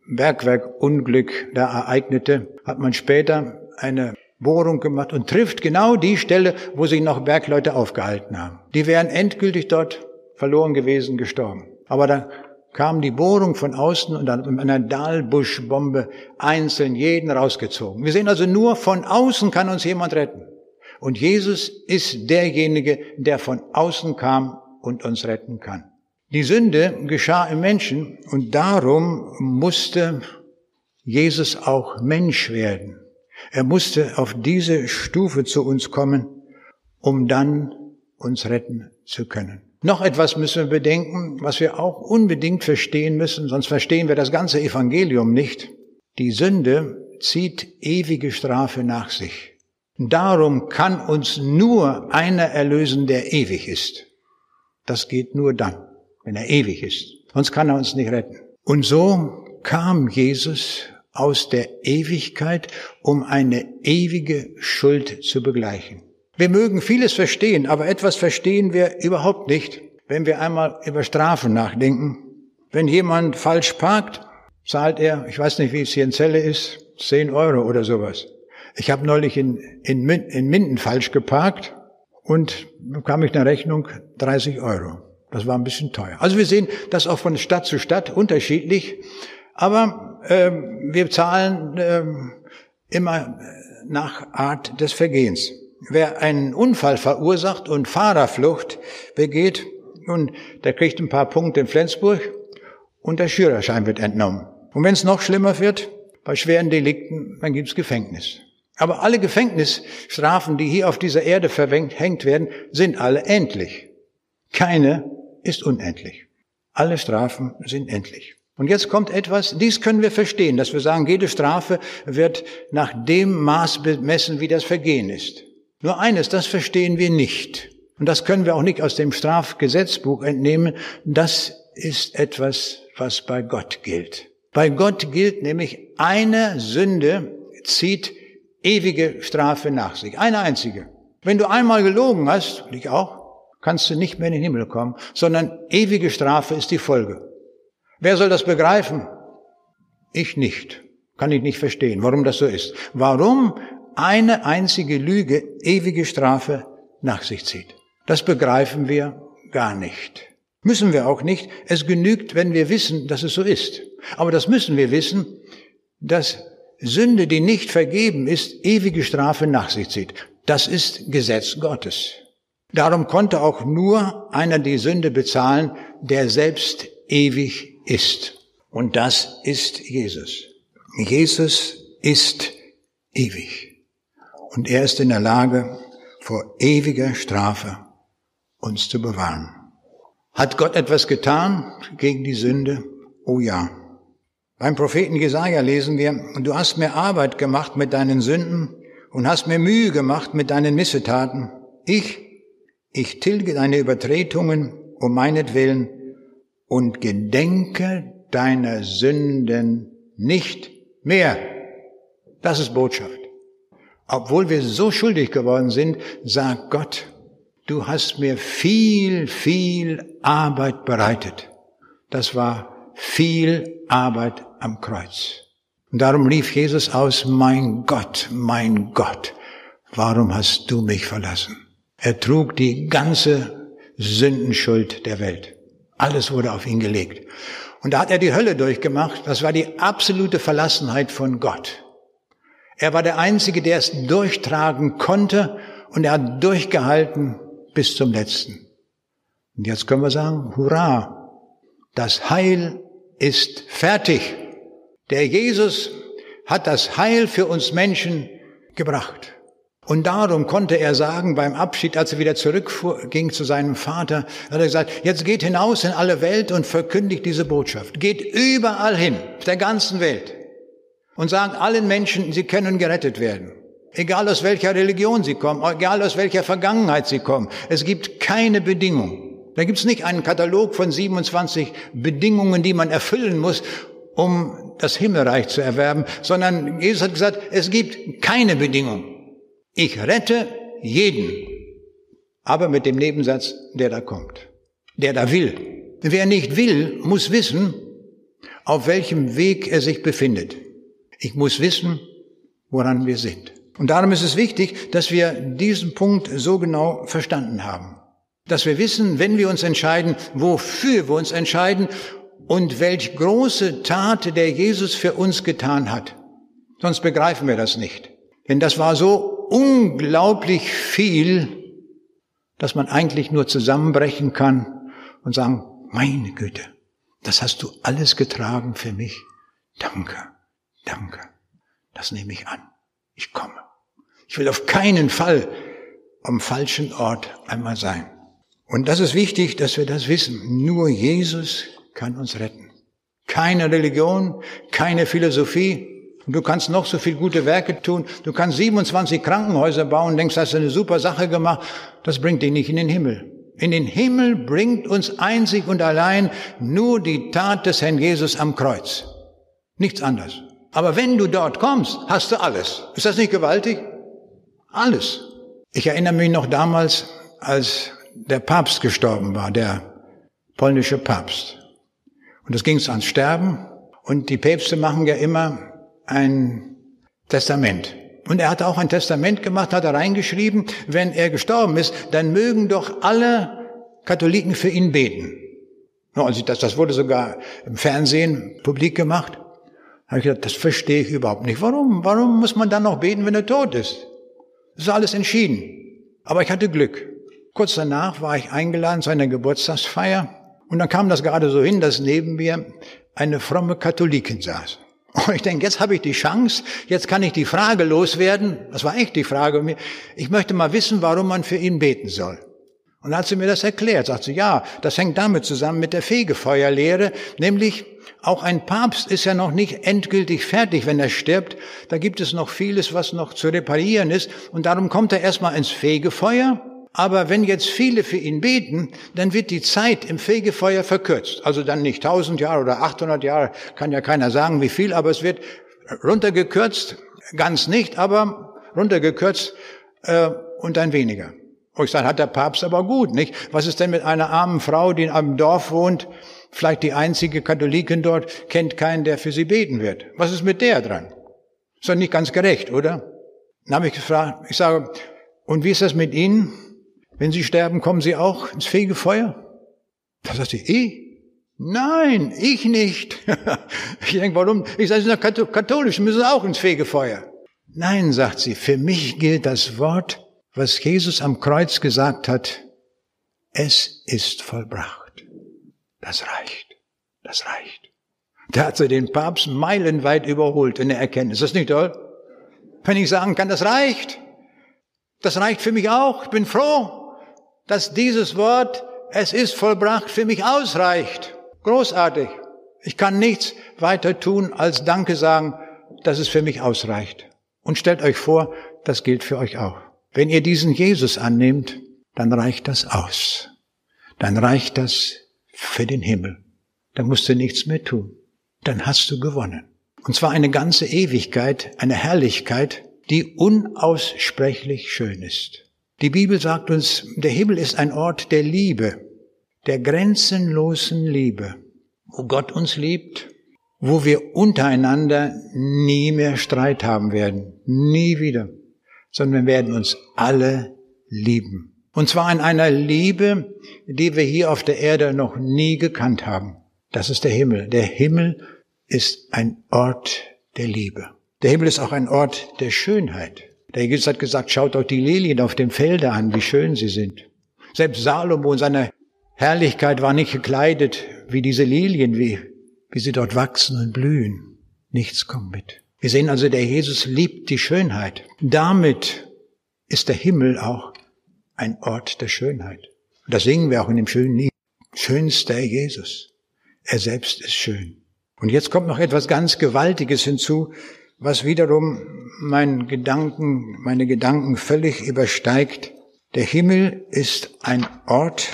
Bergwerkunglück da ereignete, hat man später eine Bohrung gemacht und trifft genau die Stelle, wo sich noch Bergleute aufgehalten haben. Die wären endgültig dort verloren gewesen, gestorben. Aber da kam die Bohrung von außen und dann mit einer Dahlbuschbombe einzeln jeden rausgezogen. Wir sehen also nur von außen kann uns jemand retten. Und Jesus ist derjenige, der von außen kam und uns retten kann. Die Sünde geschah im Menschen und darum musste Jesus auch Mensch werden. Er musste auf diese Stufe zu uns kommen, um dann uns retten zu können. Noch etwas müssen wir bedenken, was wir auch unbedingt verstehen müssen, sonst verstehen wir das ganze Evangelium nicht. Die Sünde zieht ewige Strafe nach sich. Darum kann uns nur einer erlösen, der ewig ist. Das geht nur dann, wenn er ewig ist. Sonst kann er uns nicht retten. Und so kam Jesus aus der Ewigkeit, um eine ewige Schuld zu begleichen. Wir mögen vieles verstehen, aber etwas verstehen wir überhaupt nicht, wenn wir einmal über Strafen nachdenken. Wenn jemand falsch parkt, zahlt er, ich weiß nicht, wie es hier in Zelle ist, 10 Euro oder sowas. Ich habe neulich in, in, in Minden falsch geparkt und bekam ich eine Rechnung 30 Euro. Das war ein bisschen teuer. Also wir sehen das auch von Stadt zu Stadt unterschiedlich, aber äh, wir zahlen äh, immer nach Art des Vergehens. Wer einen Unfall verursacht und Fahrerflucht begeht, nun, der kriegt ein paar Punkte in Flensburg und der Führerschein wird entnommen. Und wenn es noch schlimmer wird, bei schweren Delikten, dann gibt's Gefängnis. Aber alle Gefängnisstrafen, die hier auf dieser Erde verhängt werden, sind alle endlich. Keine ist unendlich. Alle Strafen sind endlich. Und jetzt kommt etwas, dies können wir verstehen, dass wir sagen, jede Strafe wird nach dem Maß bemessen, wie das Vergehen ist. Nur eines, das verstehen wir nicht. Und das können wir auch nicht aus dem Strafgesetzbuch entnehmen. Das ist etwas, was bei Gott gilt. Bei Gott gilt nämlich, eine Sünde zieht ewige Strafe nach sich. Eine einzige. Wenn du einmal gelogen hast, und ich auch, kannst du nicht mehr in den Himmel kommen, sondern ewige Strafe ist die Folge. Wer soll das begreifen? Ich nicht. Kann ich nicht verstehen, warum das so ist. Warum eine einzige Lüge ewige Strafe nach sich zieht. Das begreifen wir gar nicht. Müssen wir auch nicht. Es genügt, wenn wir wissen, dass es so ist. Aber das müssen wir wissen, dass Sünde, die nicht vergeben ist, ewige Strafe nach sich zieht. Das ist Gesetz Gottes. Darum konnte auch nur einer die Sünde bezahlen, der selbst ewig ist. Und das ist Jesus. Jesus ist ewig. Und er ist in der Lage, vor ewiger Strafe uns zu bewahren. Hat Gott etwas getan gegen die Sünde? Oh ja. Beim Propheten Jesaja lesen wir, du hast mir Arbeit gemacht mit deinen Sünden und hast mir Mühe gemacht mit deinen Missetaten. Ich, ich tilge deine Übertretungen um meinetwillen und gedenke deiner Sünden nicht mehr. Das ist Botschaft. Obwohl wir so schuldig geworden sind, sagt Gott, du hast mir viel, viel Arbeit bereitet. Das war viel Arbeit am Kreuz. Und darum rief Jesus aus, mein Gott, mein Gott, warum hast du mich verlassen? Er trug die ganze Sündenschuld der Welt. Alles wurde auf ihn gelegt. Und da hat er die Hölle durchgemacht. Das war die absolute Verlassenheit von Gott. Er war der Einzige, der es durchtragen konnte und er hat durchgehalten bis zum letzten. Und jetzt können wir sagen, hurra, das Heil ist fertig. Der Jesus hat das Heil für uns Menschen gebracht. Und darum konnte er sagen beim Abschied, als er wieder zurückging zu seinem Vater, hat er gesagt, jetzt geht hinaus in alle Welt und verkündigt diese Botschaft. Geht überall hin, der ganzen Welt. Und sagt allen Menschen, sie können gerettet werden. Egal aus welcher Religion sie kommen, egal aus welcher Vergangenheit sie kommen. Es gibt keine Bedingung. Da gibt es nicht einen Katalog von 27 Bedingungen, die man erfüllen muss, um das Himmelreich zu erwerben, sondern Jesus hat gesagt, es gibt keine Bedingung. Ich rette jeden, aber mit dem Nebensatz, der da kommt, der da will. Wer nicht will, muss wissen, auf welchem Weg er sich befindet. Ich muss wissen, woran wir sind. Und darum ist es wichtig, dass wir diesen Punkt so genau verstanden haben. Dass wir wissen, wenn wir uns entscheiden, wofür wir uns entscheiden und welch große Tat der Jesus für uns getan hat. Sonst begreifen wir das nicht. Denn das war so unglaublich viel, dass man eigentlich nur zusammenbrechen kann und sagen, meine Güte, das hast du alles getragen für mich. Danke, danke. Das nehme ich an. Ich komme. Ich will auf keinen Fall am falschen Ort einmal sein. Und das ist wichtig, dass wir das wissen. Nur Jesus kann uns retten. Keine Religion, keine Philosophie, und du kannst noch so viel gute Werke tun. Du kannst 27 Krankenhäuser bauen, denkst, hast du eine super Sache gemacht. Das bringt dich nicht in den Himmel. In den Himmel bringt uns einzig und allein nur die Tat des Herrn Jesus am Kreuz. Nichts anderes. Aber wenn du dort kommst, hast du alles. Ist das nicht gewaltig? Alles. Ich erinnere mich noch damals, als der Papst gestorben war, der polnische Papst. Und es ging ans Sterben. Und die Päpste machen ja immer ein Testament. Und er hat auch ein Testament gemacht, hat er reingeschrieben, wenn er gestorben ist, dann mögen doch alle Katholiken für ihn beten. Das wurde sogar im Fernsehen publik gemacht. Habe ich gedacht, das verstehe ich überhaupt nicht. Warum? Warum muss man dann noch beten, wenn er tot ist? Das ist alles entschieden. Aber ich hatte Glück. Kurz danach war ich eingeladen zu einer Geburtstagsfeier und dann kam das gerade so hin, dass neben mir eine fromme Katholikin saß. Und ich denke, jetzt habe ich die Chance, jetzt kann ich die Frage loswerden. Das war echt die Frage. Ich möchte mal wissen, warum man für ihn beten soll. Und dann hat sie mir das erklärt. Sagt sie, ja, das hängt damit zusammen mit der Fegefeuerlehre, nämlich auch ein Papst ist ja noch nicht endgültig fertig, wenn er stirbt. Da gibt es noch vieles, was noch zu reparieren ist. Und darum kommt er erstmal ins Fegefeuer. Aber wenn jetzt viele für ihn beten, dann wird die Zeit im Fegefeuer verkürzt. Also dann nicht 1000 Jahre oder 800 Jahre, kann ja keiner sagen, wie viel, aber es wird runtergekürzt, ganz nicht, aber runtergekürzt äh, und dann weniger. Und ich sage, hat der Papst aber gut, nicht? Was ist denn mit einer armen Frau, die in einem Dorf wohnt, vielleicht die einzige Katholikin dort, kennt keinen, der für sie beten wird? Was ist mit der dran? Ist doch nicht ganz gerecht, oder? Dann habe ich gefragt, ich sage, und wie ist das mit Ihnen? Wenn Sie sterben, kommen Sie auch ins Fegefeuer? Da sagt sie, ich? Nein, ich nicht. *laughs* ich denke, warum? Ich sage, Sie sind katholisch, müssen auch ins Fegefeuer. Nein, sagt sie, für mich gilt das Wort, was Jesus am Kreuz gesagt hat, es ist vollbracht. Das reicht. Das reicht. Da hat sie den Papst meilenweit überholt in der Erkenntnis. Ist das nicht toll? Wenn ich sagen kann, das reicht. Das reicht für mich auch. Ich bin froh dass dieses Wort, es ist vollbracht, für mich ausreicht. Großartig. Ich kann nichts weiter tun, als Danke sagen, dass es für mich ausreicht. Und stellt euch vor, das gilt für euch auch. Wenn ihr diesen Jesus annehmt, dann reicht das aus. Dann reicht das für den Himmel. Dann musst du nichts mehr tun. Dann hast du gewonnen. Und zwar eine ganze Ewigkeit, eine Herrlichkeit, die unaussprechlich schön ist. Die Bibel sagt uns, der Himmel ist ein Ort der Liebe, der grenzenlosen Liebe, wo Gott uns liebt, wo wir untereinander nie mehr Streit haben werden, nie wieder, sondern wir werden uns alle lieben. Und zwar in einer Liebe, die wir hier auf der Erde noch nie gekannt haben. Das ist der Himmel. Der Himmel ist ein Ort der Liebe. Der Himmel ist auch ein Ort der Schönheit. Der Jesus hat gesagt, schaut euch die Lilien auf dem Felde an, wie schön sie sind. Selbst Salomo in seiner Herrlichkeit war nicht gekleidet wie diese Lilien, wie, wie sie dort wachsen und blühen. Nichts kommt mit. Wir sehen also, der Jesus liebt die Schönheit. Damit ist der Himmel auch ein Ort der Schönheit. Und das singen wir auch in dem schönen Lied. Schönster Jesus. Er selbst ist schön. Und jetzt kommt noch etwas ganz Gewaltiges hinzu, was wiederum mein Gedanken, meine Gedanken völlig übersteigt. Der Himmel ist ein Ort,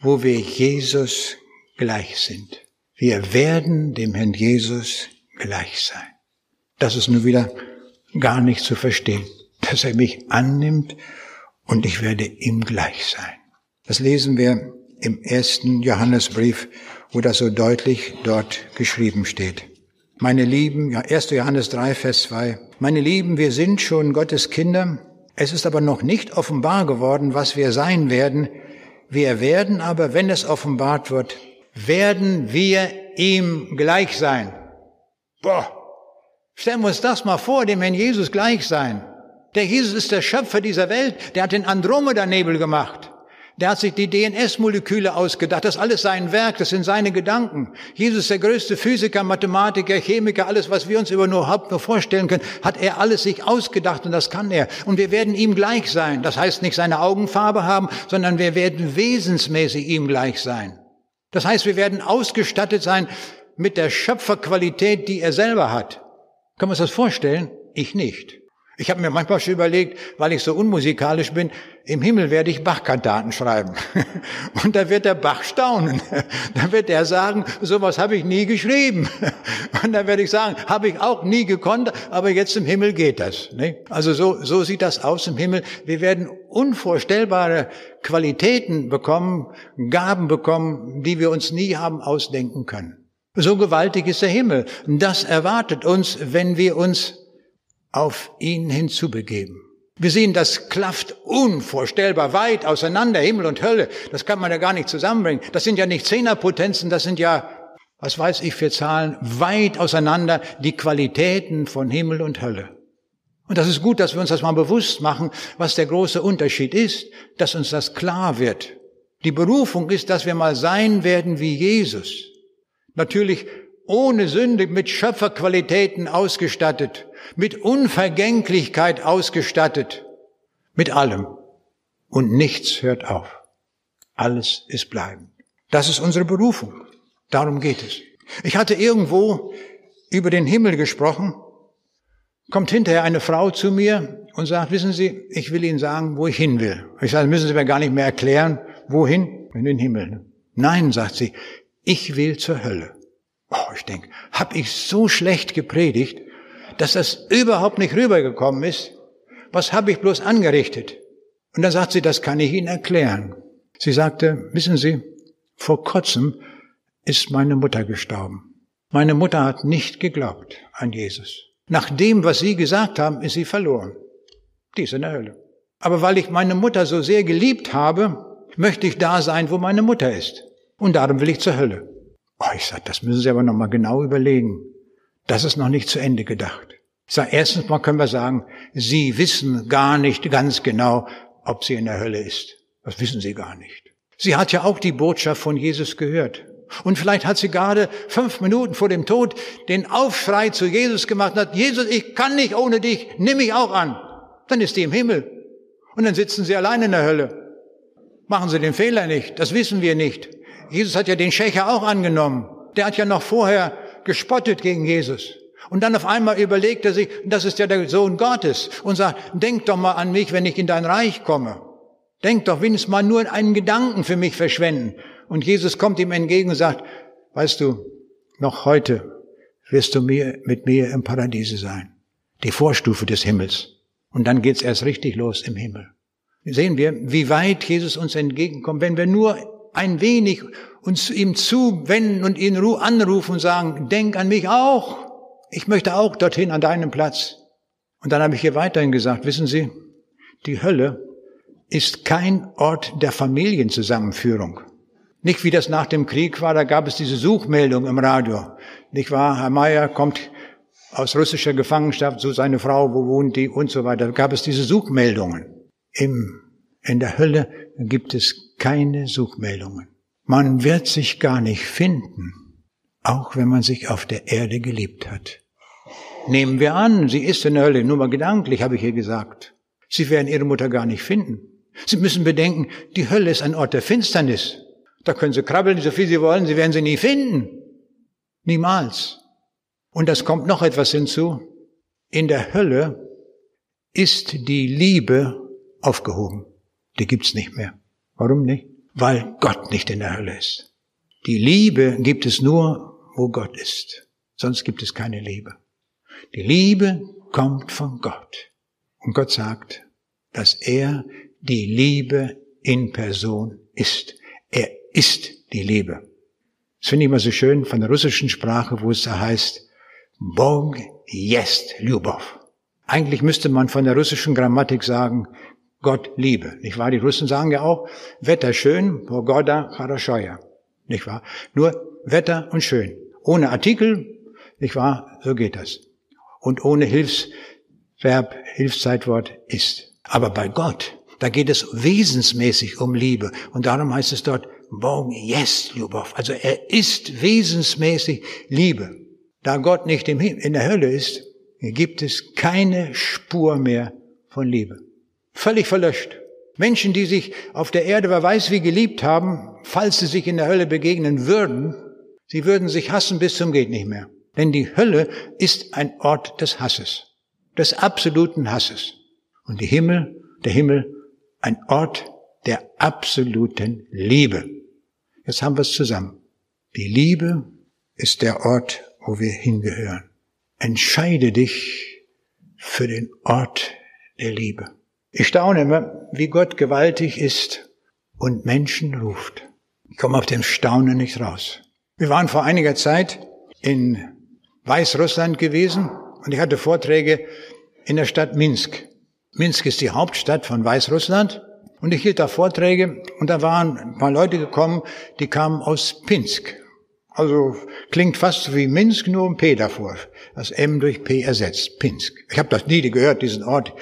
wo wir Jesus gleich sind. Wir werden dem Herrn Jesus gleich sein. Das ist nur wieder gar nicht zu verstehen, dass er mich annimmt und ich werde ihm gleich sein. Das lesen wir im ersten Johannesbrief, wo das so deutlich dort geschrieben steht. Meine Lieben, ja, 1. Johannes 3, Vers 2. Meine Lieben, wir sind schon Gottes Kinder. Es ist aber noch nicht offenbar geworden, was wir sein werden. Wir werden aber, wenn es offenbart wird, werden wir ihm gleich sein. Boah. Stellen wir uns das mal vor, dem Herrn Jesus gleich sein. Der Jesus ist der Schöpfer dieser Welt. Der hat den Andromeda-Nebel gemacht. Der hat sich die DNS-Moleküle ausgedacht. Das ist alles sein Werk, das sind seine Gedanken. Jesus der größte Physiker, Mathematiker, Chemiker, alles, was wir uns über nur Haupt nur vorstellen können, hat er alles sich ausgedacht und das kann er. Und wir werden ihm gleich sein. Das heißt nicht seine Augenfarbe haben, sondern wir werden wesensmäßig ihm gleich sein. Das heißt, wir werden ausgestattet sein mit der Schöpferqualität, die er selber hat. Können wir uns das vorstellen? Ich nicht. Ich habe mir manchmal schon überlegt, weil ich so unmusikalisch bin, im Himmel werde ich Bachkantaten schreiben. *laughs* Und da wird der Bach staunen. *laughs* Da wird er sagen, sowas habe ich nie geschrieben. *laughs* Und dann werde ich sagen, habe ich auch nie gekonnt, aber jetzt im Himmel geht das. Also so, so sieht das aus im Himmel. Wir werden unvorstellbare Qualitäten bekommen, Gaben bekommen, die wir uns nie haben ausdenken können. So gewaltig ist der Himmel. Das erwartet uns, wenn wir uns auf ihn hinzubegeben. Wir sehen, das klafft unvorstellbar weit auseinander, Himmel und Hölle. Das kann man ja gar nicht zusammenbringen. Das sind ja nicht Zehnerpotenzen, das sind ja, was weiß ich für Zahlen, weit auseinander die Qualitäten von Himmel und Hölle. Und das ist gut, dass wir uns das mal bewusst machen, was der große Unterschied ist, dass uns das klar wird. Die Berufung ist, dass wir mal sein werden wie Jesus. Natürlich ohne Sünde, mit Schöpferqualitäten ausgestattet, mit Unvergänglichkeit ausgestattet, mit allem. Und nichts hört auf. Alles ist bleibend. Das ist unsere Berufung. Darum geht es. Ich hatte irgendwo über den Himmel gesprochen, kommt hinterher eine Frau zu mir und sagt, wissen Sie, ich will Ihnen sagen, wo ich hin will. Ich sage, müssen Sie mir gar nicht mehr erklären, wohin? In den Himmel. Nein, sagt sie, ich will zur Hölle. Oh, ich denke, hab ich so schlecht gepredigt, dass das überhaupt nicht rübergekommen ist? Was habe ich bloß angerichtet? Und dann sagt sie, das kann ich Ihnen erklären. Sie sagte, wissen Sie, vor kurzem ist meine Mutter gestorben. Meine Mutter hat nicht geglaubt an Jesus. Nach dem, was Sie gesagt haben, ist sie verloren. Die ist in der Hölle. Aber weil ich meine Mutter so sehr geliebt habe, möchte ich da sein, wo meine Mutter ist. Und darum will ich zur Hölle. Oh, ich sage, das müssen Sie aber noch mal genau überlegen. Das ist noch nicht zu Ende gedacht. Ich sage, erstens mal können wir sagen, Sie wissen gar nicht ganz genau, ob sie in der Hölle ist. Das wissen Sie gar nicht. Sie hat ja auch die Botschaft von Jesus gehört. Und vielleicht hat sie gerade fünf Minuten vor dem Tod den Aufschrei zu Jesus gemacht und hat, Jesus, ich kann nicht ohne dich, nimm mich auch an. Dann ist sie im Himmel. Und dann sitzen sie allein in der Hölle. Machen Sie den Fehler nicht, das wissen wir nicht. Jesus hat ja den Schächer auch angenommen. Der hat ja noch vorher gespottet gegen Jesus. Und dann auf einmal überlegt er sich, das ist ja der Sohn Gottes und sagt, denk doch mal an mich, wenn ich in dein Reich komme. Denk doch wenigstens mal nur einen Gedanken für mich verschwenden. Und Jesus kommt ihm entgegen und sagt, weißt du, noch heute wirst du mir, mit mir im Paradiese sein. Die Vorstufe des Himmels. Und dann geht's erst richtig los im Himmel. Sehen wir, wie weit Jesus uns entgegenkommt, wenn wir nur ein wenig uns ihm zuwenden und ihn anrufen und sagen, denk an mich auch. Ich möchte auch dorthin an deinem Platz. Und dann habe ich hier weiterhin gesagt, wissen Sie, die Hölle ist kein Ort der Familienzusammenführung. Nicht wie das nach dem Krieg war, da gab es diese Suchmeldung im Radio. Nicht wahr? Herr Meier kommt aus russischer Gefangenschaft zu seiner Frau, wo wohnt die und so weiter. Da gab es diese Suchmeldungen. Im, in der Hölle gibt es keine Suchmeldungen. Man wird sich gar nicht finden, auch wenn man sich auf der Erde geliebt hat. Nehmen wir an, sie ist in der Hölle, nur mal gedanklich, habe ich hier gesagt. Sie werden ihre Mutter gar nicht finden. Sie müssen bedenken, die Hölle ist ein Ort der Finsternis. Da können Sie krabbeln, so viel Sie wollen, Sie werden sie nie finden. Niemals. Und das kommt noch etwas hinzu. In der Hölle ist die Liebe aufgehoben. Die gibt's nicht mehr. Warum nicht? Weil Gott nicht in der Hölle ist. Die Liebe gibt es nur, wo Gott ist. Sonst gibt es keine Liebe. Die Liebe kommt von Gott. Und Gott sagt, dass er die Liebe in Person ist. Er ist die Liebe. Das finde ich immer so schön von der russischen Sprache, wo es da heißt, Bog jest Lyubov. Eigentlich müsste man von der russischen Grammatik sagen, Gott liebe. Nicht wahr? Die Russen sagen ja auch, Wetter schön, Pogoda Karaschoja. Nicht wahr? Nur Wetter und schön. Ohne Artikel, nicht wahr? So geht das. Und ohne Hilfsverb, Hilfszeitwort ist. Aber bei Gott, da geht es wesensmäßig um Liebe. Und darum heißt es dort, Bong yes, Lubov. Also er ist wesensmäßig Liebe. Da Gott nicht in der Hölle ist, gibt es keine Spur mehr von Liebe. Völlig verlöscht. Menschen, die sich auf der Erde, wer weiß wie geliebt haben, falls sie sich in der Hölle begegnen würden, sie würden sich hassen bis zum geht nicht mehr. Denn die Hölle ist ein Ort des Hasses, des absoluten Hasses. Und die Himmel, der Himmel ein Ort der absoluten Liebe. Jetzt haben wir es zusammen. Die Liebe ist der Ort, wo wir hingehören. Entscheide dich für den Ort der Liebe. Ich staune immer, wie Gott gewaltig ist und Menschen ruft. Ich komme auf dem Staunen nicht raus. Wir waren vor einiger Zeit in Weißrussland gewesen und ich hatte Vorträge in der Stadt Minsk. Minsk ist die Hauptstadt von Weißrussland und ich hielt da Vorträge und da waren ein paar Leute gekommen, die kamen aus Pinsk. Also klingt fast wie Minsk, nur ein P davor. Das M durch P ersetzt. Pinsk. Ich habe das nie gehört, diesen Ort.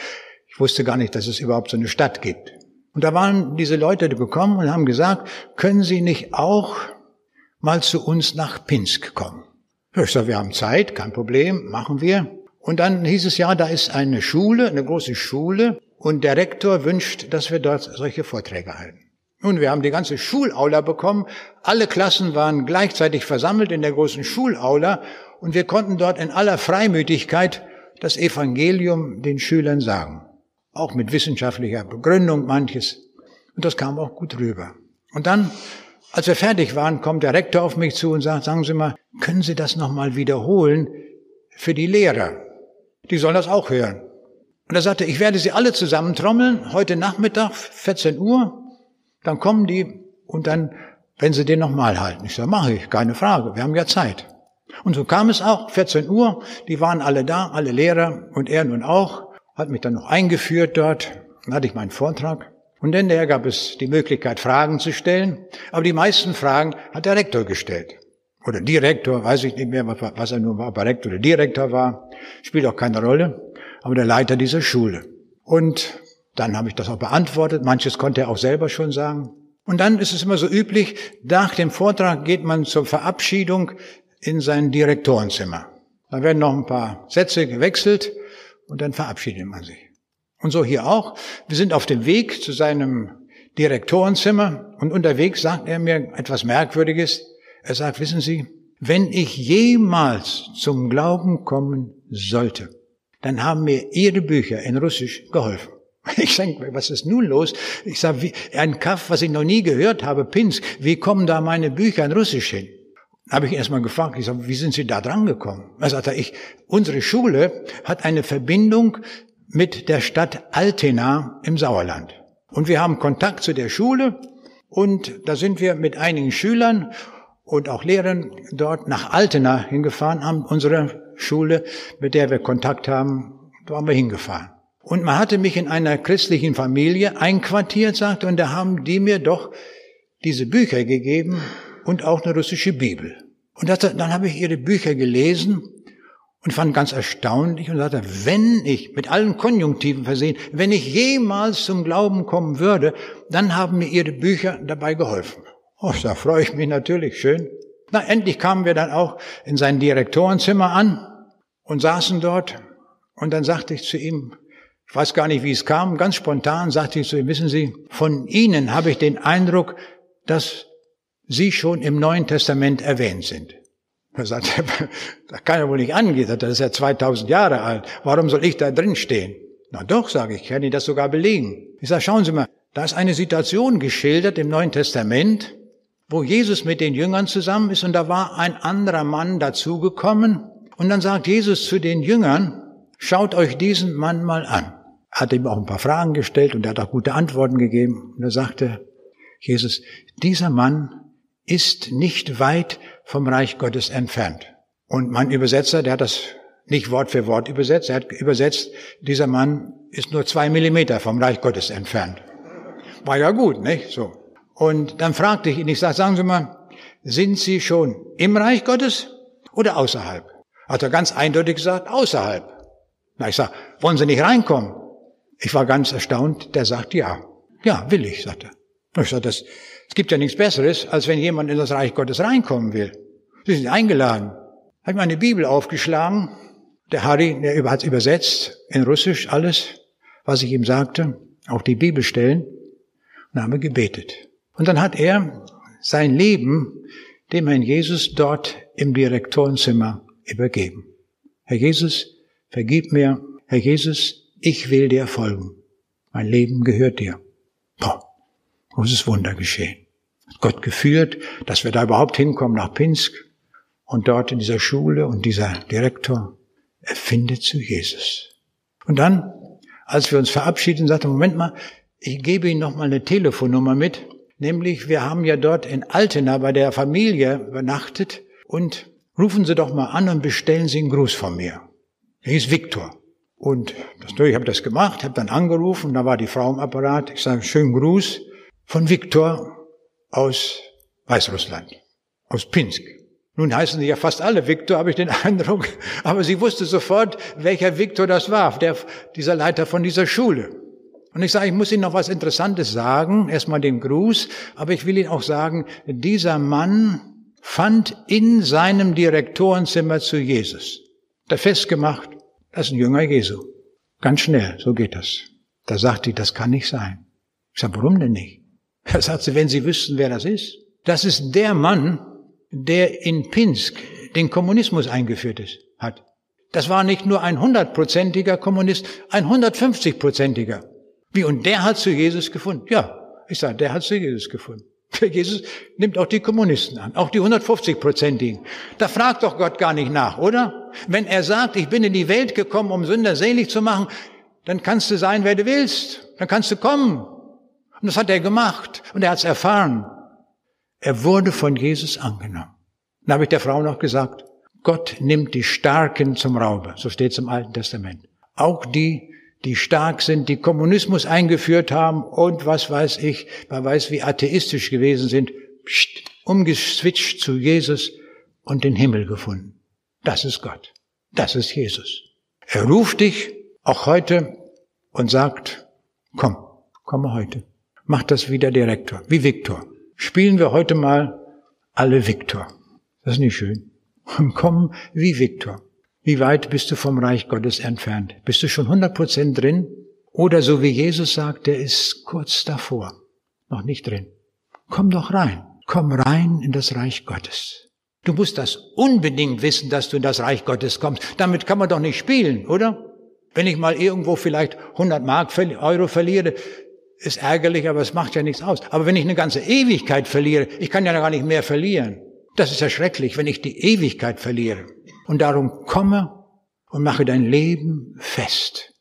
Ich wusste gar nicht, dass es überhaupt so eine Stadt gibt. Und da waren diese Leute gekommen und haben gesagt, können Sie nicht auch mal zu uns nach Pinsk kommen? Ich sage, wir haben Zeit, kein Problem, machen wir. Und dann hieß es ja, da ist eine Schule, eine große Schule, und der Rektor wünscht, dass wir dort solche Vorträge halten. Nun, wir haben die ganze Schulaula bekommen. Alle Klassen waren gleichzeitig versammelt in der großen Schulaula und wir konnten dort in aller Freimütigkeit das Evangelium den Schülern sagen. Auch mit wissenschaftlicher Begründung manches. Und das kam auch gut rüber. Und dann, als wir fertig waren, kommt der Rektor auf mich zu und sagt, sagen Sie mal, können Sie das nochmal wiederholen für die Lehrer? Die sollen das auch hören. Und er sagte, ich werde Sie alle zusammentrommeln, heute Nachmittag, 14 Uhr, dann kommen die und dann, wenn Sie den nochmal halten. Ich sage, mache ich, keine Frage, wir haben ja Zeit. Und so kam es auch, 14 Uhr, die waren alle da, alle Lehrer und er nun auch, hat mich dann noch eingeführt dort, dann hatte ich meinen Vortrag. Und dann gab es die Möglichkeit, Fragen zu stellen, aber die meisten Fragen hat der Rektor gestellt. Oder Direktor, weiß ich nicht mehr, was er nun war, ob er Rektor oder Direktor war, spielt auch keine Rolle, aber der Leiter dieser Schule. Und dann habe ich das auch beantwortet, manches konnte er auch selber schon sagen. Und dann ist es immer so üblich, nach dem Vortrag geht man zur Verabschiedung in sein Direktorenzimmer. Da werden noch ein paar Sätze gewechselt und dann verabschiedet man sich. Und so hier auch. Wir sind auf dem Weg zu seinem Direktorenzimmer und unterwegs sagt er mir etwas Merkwürdiges. Er sagt, wissen Sie, wenn ich jemals zum Glauben kommen sollte, dann haben mir Ihre Bücher in Russisch geholfen. *laughs* Ich denke, was ist nun los? Ich sage, wie, ein Kaff, was ich noch nie gehört habe, Pinsk, wie kommen da meine Bücher in Russisch hin? Habe ich erstmal gefragt, ich sage, wie sind Sie da dran gekommen? Er sagte, ich, unsere Schule hat eine Verbindung mit der Stadt Altena im Sauerland. Und wir haben Kontakt zu der Schule und da sind wir mit einigen Schülern und auch Lehrern dort nach Altena hingefahren, haben unsere Schule, mit der wir Kontakt haben, da waren wir hingefahren. Und man hatte mich in einer christlichen Familie einquartiert, sagt, und da haben die mir doch diese Bücher gegeben und auch eine russische Bibel. Und das, dann habe ich ihre Bücher gelesen und fand ganz erstaunlich und sagte, wenn ich, mit allen Konjunktiven versehen, wenn ich jemals zum Glauben kommen würde, dann haben mir Ihre Bücher dabei geholfen. Oh, da freue ich mich natürlich, schön. Na, endlich kamen wir dann auch in sein Direktorenzimmer an und saßen dort und dann sagte ich zu ihm, ich weiß gar nicht, wie es kam, ganz spontan sagte ich zu ihm, wissen Sie, von Ihnen habe ich den Eindruck, dass Sie schon im Neuen Testament erwähnt sind. Er *laughs* sagt, das kann ja wohl nicht angehen, das ist ja 2000 Jahre alt. Warum soll ich da drin stehen? Na doch, sage ich, kann Ihnen das sogar belegen. Ich sage, schauen Sie mal, da ist eine Situation geschildert im Neuen Testament, wo Jesus mit den Jüngern zusammen ist und da war ein anderer Mann dazugekommen und dann sagt Jesus zu den Jüngern, schaut euch diesen Mann mal an. Er hat ihm auch ein paar Fragen gestellt und er hat auch gute Antworten gegeben und er sagte, Jesus, dieser Mann ist nicht weit vom Reich Gottes entfernt. Und mein Übersetzer, der hat das nicht Wort für Wort übersetzt, er hat übersetzt, dieser Mann ist nur zwei Millimeter vom Reich Gottes entfernt. War ja gut, nicht? So. Und dann fragte ich ihn, ich sage, sagen Sie mal, sind Sie schon im Reich Gottes oder außerhalb? Hat er ganz eindeutig gesagt, außerhalb. Na, ich sage, wollen Sie nicht reinkommen? Ich war ganz erstaunt, der sagt ja. Ja, will ich, sagte er. Ich sage, das, es gibt ja nichts Besseres, als wenn jemand in das Reich Gottes reinkommen will. Sie sind eingeladen. Habe meine Bibel aufgeschlagen. Der Harry, der hat übersetzt in Russisch alles, was ich ihm sagte, auch die Bibelstellen, und habe gebetet. Und dann hat er sein Leben dem Herrn Jesus dort im Direktorenzimmer übergeben. Herr Jesus, vergib mir. Herr Jesus, ich will dir folgen. Mein Leben gehört dir. Boah großes Wunder geschehen. Gott geführt, dass wir da überhaupt hinkommen nach Pinsk und dort in dieser Schule und dieser Direktor, er findet zu Jesus. Und dann, als wir uns verabschieden, sagte Moment mal, ich gebe Ihnen noch mal eine Telefonnummer mit, nämlich wir haben ja dort in Altena bei der Familie übernachtet und rufen Sie doch mal an und bestellen Sie einen Gruß von mir. Er hieß Viktor. Und das, ich habe das gemacht, habe dann angerufen, da war die Frau im Apparat. Ich sage, schönen Gruß von Viktor aus Weißrussland, aus Pinsk. Nun heißen sie ja fast alle Viktor, habe ich den *laughs* Eindruck, aber sie wusste sofort, welcher Viktor das war, der, dieser Leiter von dieser Schule. Und ich sage, ich muss Ihnen noch was Interessantes sagen, erstmal den Gruß, aber ich will Ihnen auch sagen, dieser Mann fand in seinem Direktorenzimmer zu Jesus. Da festgemacht, das ist ein Jünger Jesu. Ganz schnell, so geht das. Da sagt die, das kann nicht sein. Ich sage, warum denn nicht? Da sagt sie, wenn Sie wüssten, wer das ist. Das ist der Mann, der in Pinsk den Kommunismus eingeführt ist, hat. Das war nicht nur ein hundertprozentiger Kommunist, ein hundertfünfzigprozentiger. Wie, und der hat zu Jesus gefunden. Ja, ich sage, der hat zu Jesus gefunden. *laughs* Jesus nimmt auch die Kommunisten an, auch die 150-Prozentigen. Da fragt doch Gott gar nicht nach, oder? Wenn er sagt, ich bin in die Welt gekommen, um Sünder selig zu machen, dann kannst du sein, wer du willst. Dann kannst du kommen. Und das hat er gemacht. Und er hat es erfahren. Er wurde von Jesus angenommen. Dann habe ich der Frau noch gesagt, Gott nimmt die Starken zum Raube. So steht es im Alten Testament. Auch die, die stark sind, die Kommunismus eingeführt haben und was weiß ich, man weiß, wie atheistisch gewesen sind, pst, umgeswitcht zu Jesus und den Himmel gefunden. Das ist Gott. Das ist Jesus. Er ruft dich auch heute und sagt, komm, komme heute. Mach das wie der Direktor, wie Viktor. Spielen wir heute mal alle Viktor. Das ist nicht schön. *laughs* Komm wie Viktor. Wie weit bist du vom Reich Gottes entfernt? Bist du schon 100% drin? Oder so wie Jesus sagt, der ist kurz davor, noch nicht drin. Komm doch rein. Komm rein in das Reich Gottes. Du musst das unbedingt wissen, dass du in das Reich Gottes kommst. Damit kann man doch nicht spielen, oder? Wenn ich mal irgendwo vielleicht 100 Mark, Euro verliere, ist ärgerlich, aber es macht ja nichts aus. Aber wenn ich eine ganze Ewigkeit verliere, ich kann ja gar nicht mehr verlieren. Das ist ja schrecklich, wenn ich die Ewigkeit verliere. Und darum komme und mache dein Leben fest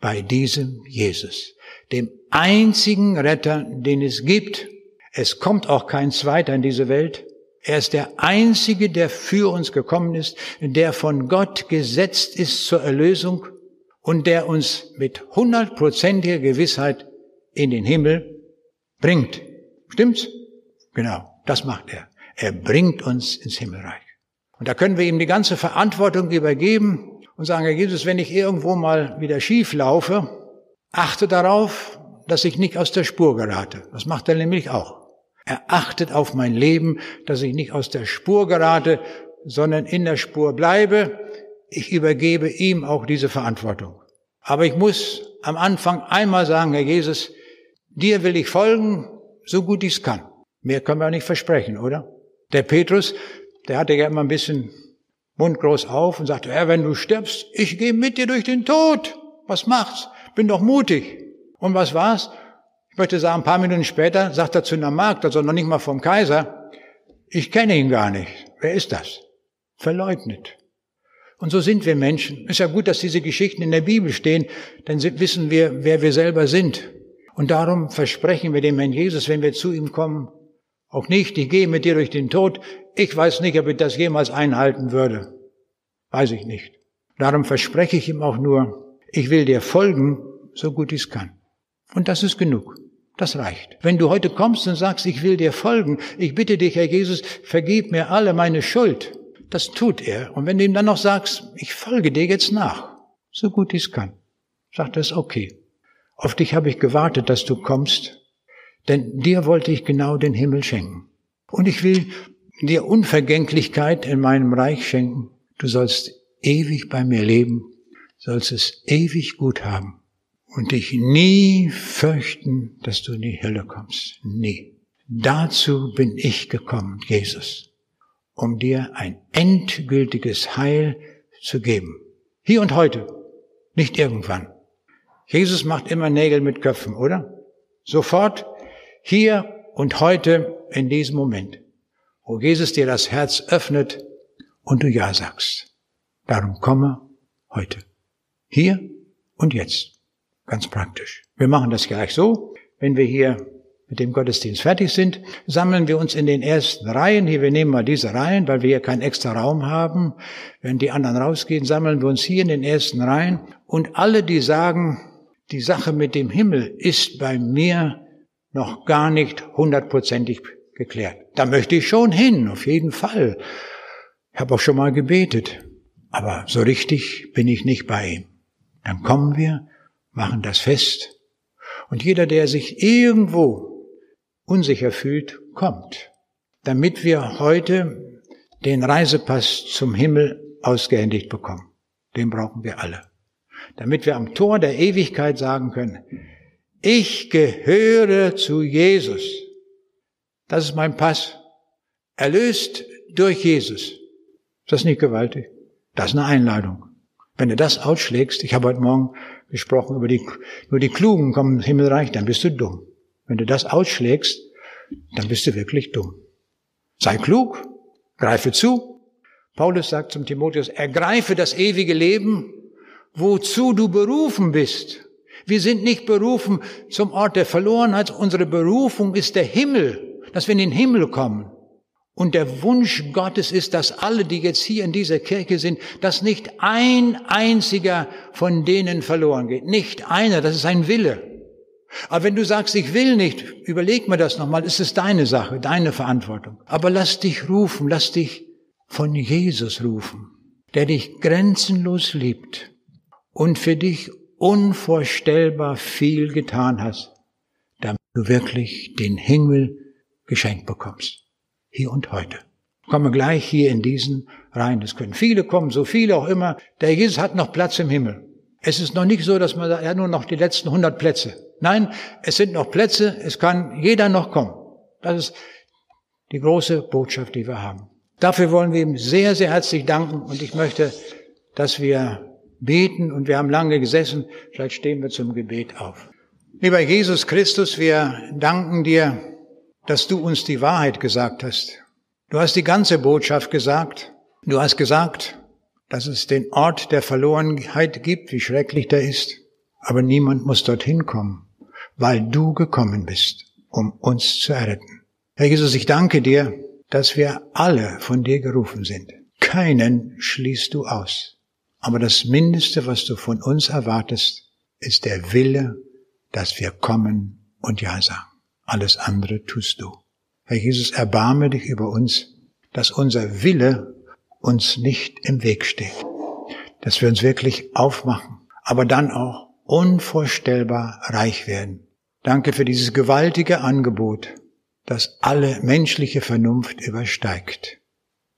bei diesem Jesus, dem einzigen Retter, den es gibt. Es kommt auch kein zweiter in diese Welt. Er ist der einzige, der für uns gekommen ist, der von Gott gesetzt ist zur Erlösung und der uns mit hundertprozentiger Gewissheit in den Himmel bringt. Stimmt's? Genau, das macht er. Er bringt uns ins Himmelreich. Und da können wir ihm die ganze Verantwortung übergeben und sagen, Herr Jesus, wenn ich irgendwo mal wieder schief laufe, achte darauf, dass ich nicht aus der Spur gerate. Das macht er nämlich auch. Er achtet auf mein Leben, dass ich nicht aus der Spur gerate, sondern in der Spur bleibe. Ich übergebe ihm auch diese Verantwortung. Aber ich muss am Anfang einmal sagen, Herr Jesus, dir will ich folgen, so gut ich es kann. Mehr können wir nicht versprechen, oder? Der Petrus, der hatte ja immer ein bisschen mundgroß auf und sagte, Herr, wenn du stirbst, ich gehe mit dir durch den Tod. Was macht's? Bin doch mutig. Und was war's? Ich möchte sagen, ein paar Minuten später sagt er zu einer Magd, also noch nicht mal vom Kaiser, ich kenne ihn gar nicht. Wer ist das? Verleugnet. Und so sind wir Menschen. Ist ja gut, dass diese Geschichten in der Bibel stehen, dann wissen wir, wer wir selber sind. Und darum versprechen wir dem Herrn Jesus, wenn wir zu ihm kommen, auch nicht, ich gehe mit dir durch den Tod. Ich weiß nicht, ob ich das jemals einhalten würde. Weiß ich nicht. Darum verspreche ich ihm auch nur, ich will dir folgen, so gut ich es kann. Und das ist genug. Das reicht. Wenn du heute kommst und sagst, ich will dir folgen, ich bitte dich, Herr Jesus, vergib mir alle meine Schuld. Das tut er. Und wenn du ihm dann noch sagst, ich folge dir jetzt nach, so gut ich es kann, sagt er es okay. Auf dich habe ich gewartet, dass du kommst denn dir wollte ich genau den Himmel schenken. Und ich will dir Unvergänglichkeit in meinem Reich schenken. Du sollst ewig bei mir leben, sollst es ewig gut haben und dich nie fürchten, dass du in die Hölle kommst. Nie. Dazu bin ich gekommen, Jesus, um dir ein endgültiges Heil zu geben. Hier und heute, nicht irgendwann. Jesus macht immer Nägel mit Köpfen, oder? Sofort hier und heute in diesem Moment, wo Jesus dir das Herz öffnet und du Ja sagst. Darum komme heute. Hier und jetzt. Ganz praktisch. Wir machen das gleich so. Wenn wir hier mit dem Gottesdienst fertig sind, sammeln wir uns in den ersten Reihen. Hier, wir nehmen mal diese Reihen, weil wir hier keinen extra Raum haben. Wenn die anderen rausgehen, sammeln wir uns hier in den ersten Reihen. Und alle, die sagen, die Sache mit dem Himmel ist bei mir noch gar nicht hundertprozentig geklärt. Da möchte ich schon hin, auf jeden Fall. Ich habe auch schon mal gebetet, aber so richtig bin ich nicht bei ihm. Dann kommen wir, machen das fest. Und jeder, der sich irgendwo unsicher fühlt, kommt. damit wir heute den Reisepass zum Himmel ausgehändigt bekommen. Den brauchen wir alle. Damit wir am Tor der Ewigkeit sagen können, ich gehöre zu Jesus. Das ist mein Pass. Erlöst durch Jesus. Ist das nicht gewaltig? Das ist eine Einladung. Wenn du das ausschlägst, ich habe heute Morgen gesprochen über die, nur die Klugen kommen ins Himmelreich, dann bist du dumm. Wenn du das ausschlägst, dann bist du wirklich dumm. Sei klug, greife zu. Paulus sagt zum Timotheus, ergreife das ewige Leben, wozu du berufen bist. Wir sind nicht berufen zum Ort der Verlorenheit. Unsere Berufung ist der Himmel, dass wir in den Himmel kommen. Und der Wunsch Gottes ist, dass alle, die jetzt hier in dieser Kirche sind, dass nicht ein einziger von denen verloren geht. Nicht einer, das ist ein Wille. Aber wenn du sagst, ich will nicht, überleg mir das nochmal, ist es deine Sache, deine Verantwortung. Aber lass dich rufen, lass dich von Jesus rufen, der dich grenzenlos liebt und für dich unvorstellbar viel getan hast, damit du wirklich den Himmel geschenkt bekommst hier und heute. Kommen wir gleich hier in diesen rein. Es können viele kommen, so viele auch immer. Der Jesus hat noch Platz im Himmel. Es ist noch nicht so, dass man sagt, hat nur noch die letzten 100 Plätze. Nein, es sind noch Plätze, es kann jeder noch kommen. Das ist die große Botschaft, die wir haben. Dafür wollen wir ihm sehr, sehr herzlich danken und ich möchte, dass wir beten und wir haben lange gesessen. Vielleicht stehen wir zum Gebet auf. Lieber Jesus Christus, wir danken dir, dass du uns die Wahrheit gesagt hast. Du hast die ganze Botschaft gesagt. Du hast gesagt, dass es den Ort der Verlorenheit gibt, wie schrecklich der ist. Aber niemand muss dorthin kommen, weil du gekommen bist, um uns zu erretten. Herr Jesus, ich danke dir, dass wir alle von dir gerufen sind. Keinen schließt du aus. Aber das Mindeste, was du von uns erwartest, ist der Wille, dass wir kommen und Ja sagen. Alles andere tust du. Herr Jesus, erbarme dich über uns, dass unser Wille uns nicht im Weg steht. Dass wir uns wirklich aufmachen, aber dann auch unvorstellbar reich werden. Danke für dieses gewaltige Angebot, das alle menschliche Vernunft übersteigt.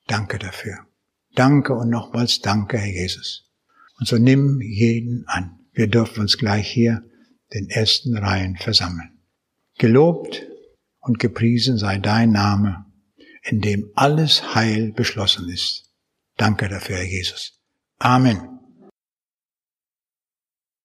Danke dafür. Danke und nochmals danke, Herr Jesus. Und so nimm jeden an. Wir dürfen uns gleich hier den ersten Reihen versammeln. Gelobt und gepriesen sei dein Name, in dem alles Heil beschlossen ist. Danke dafür, Herr Jesus. Amen.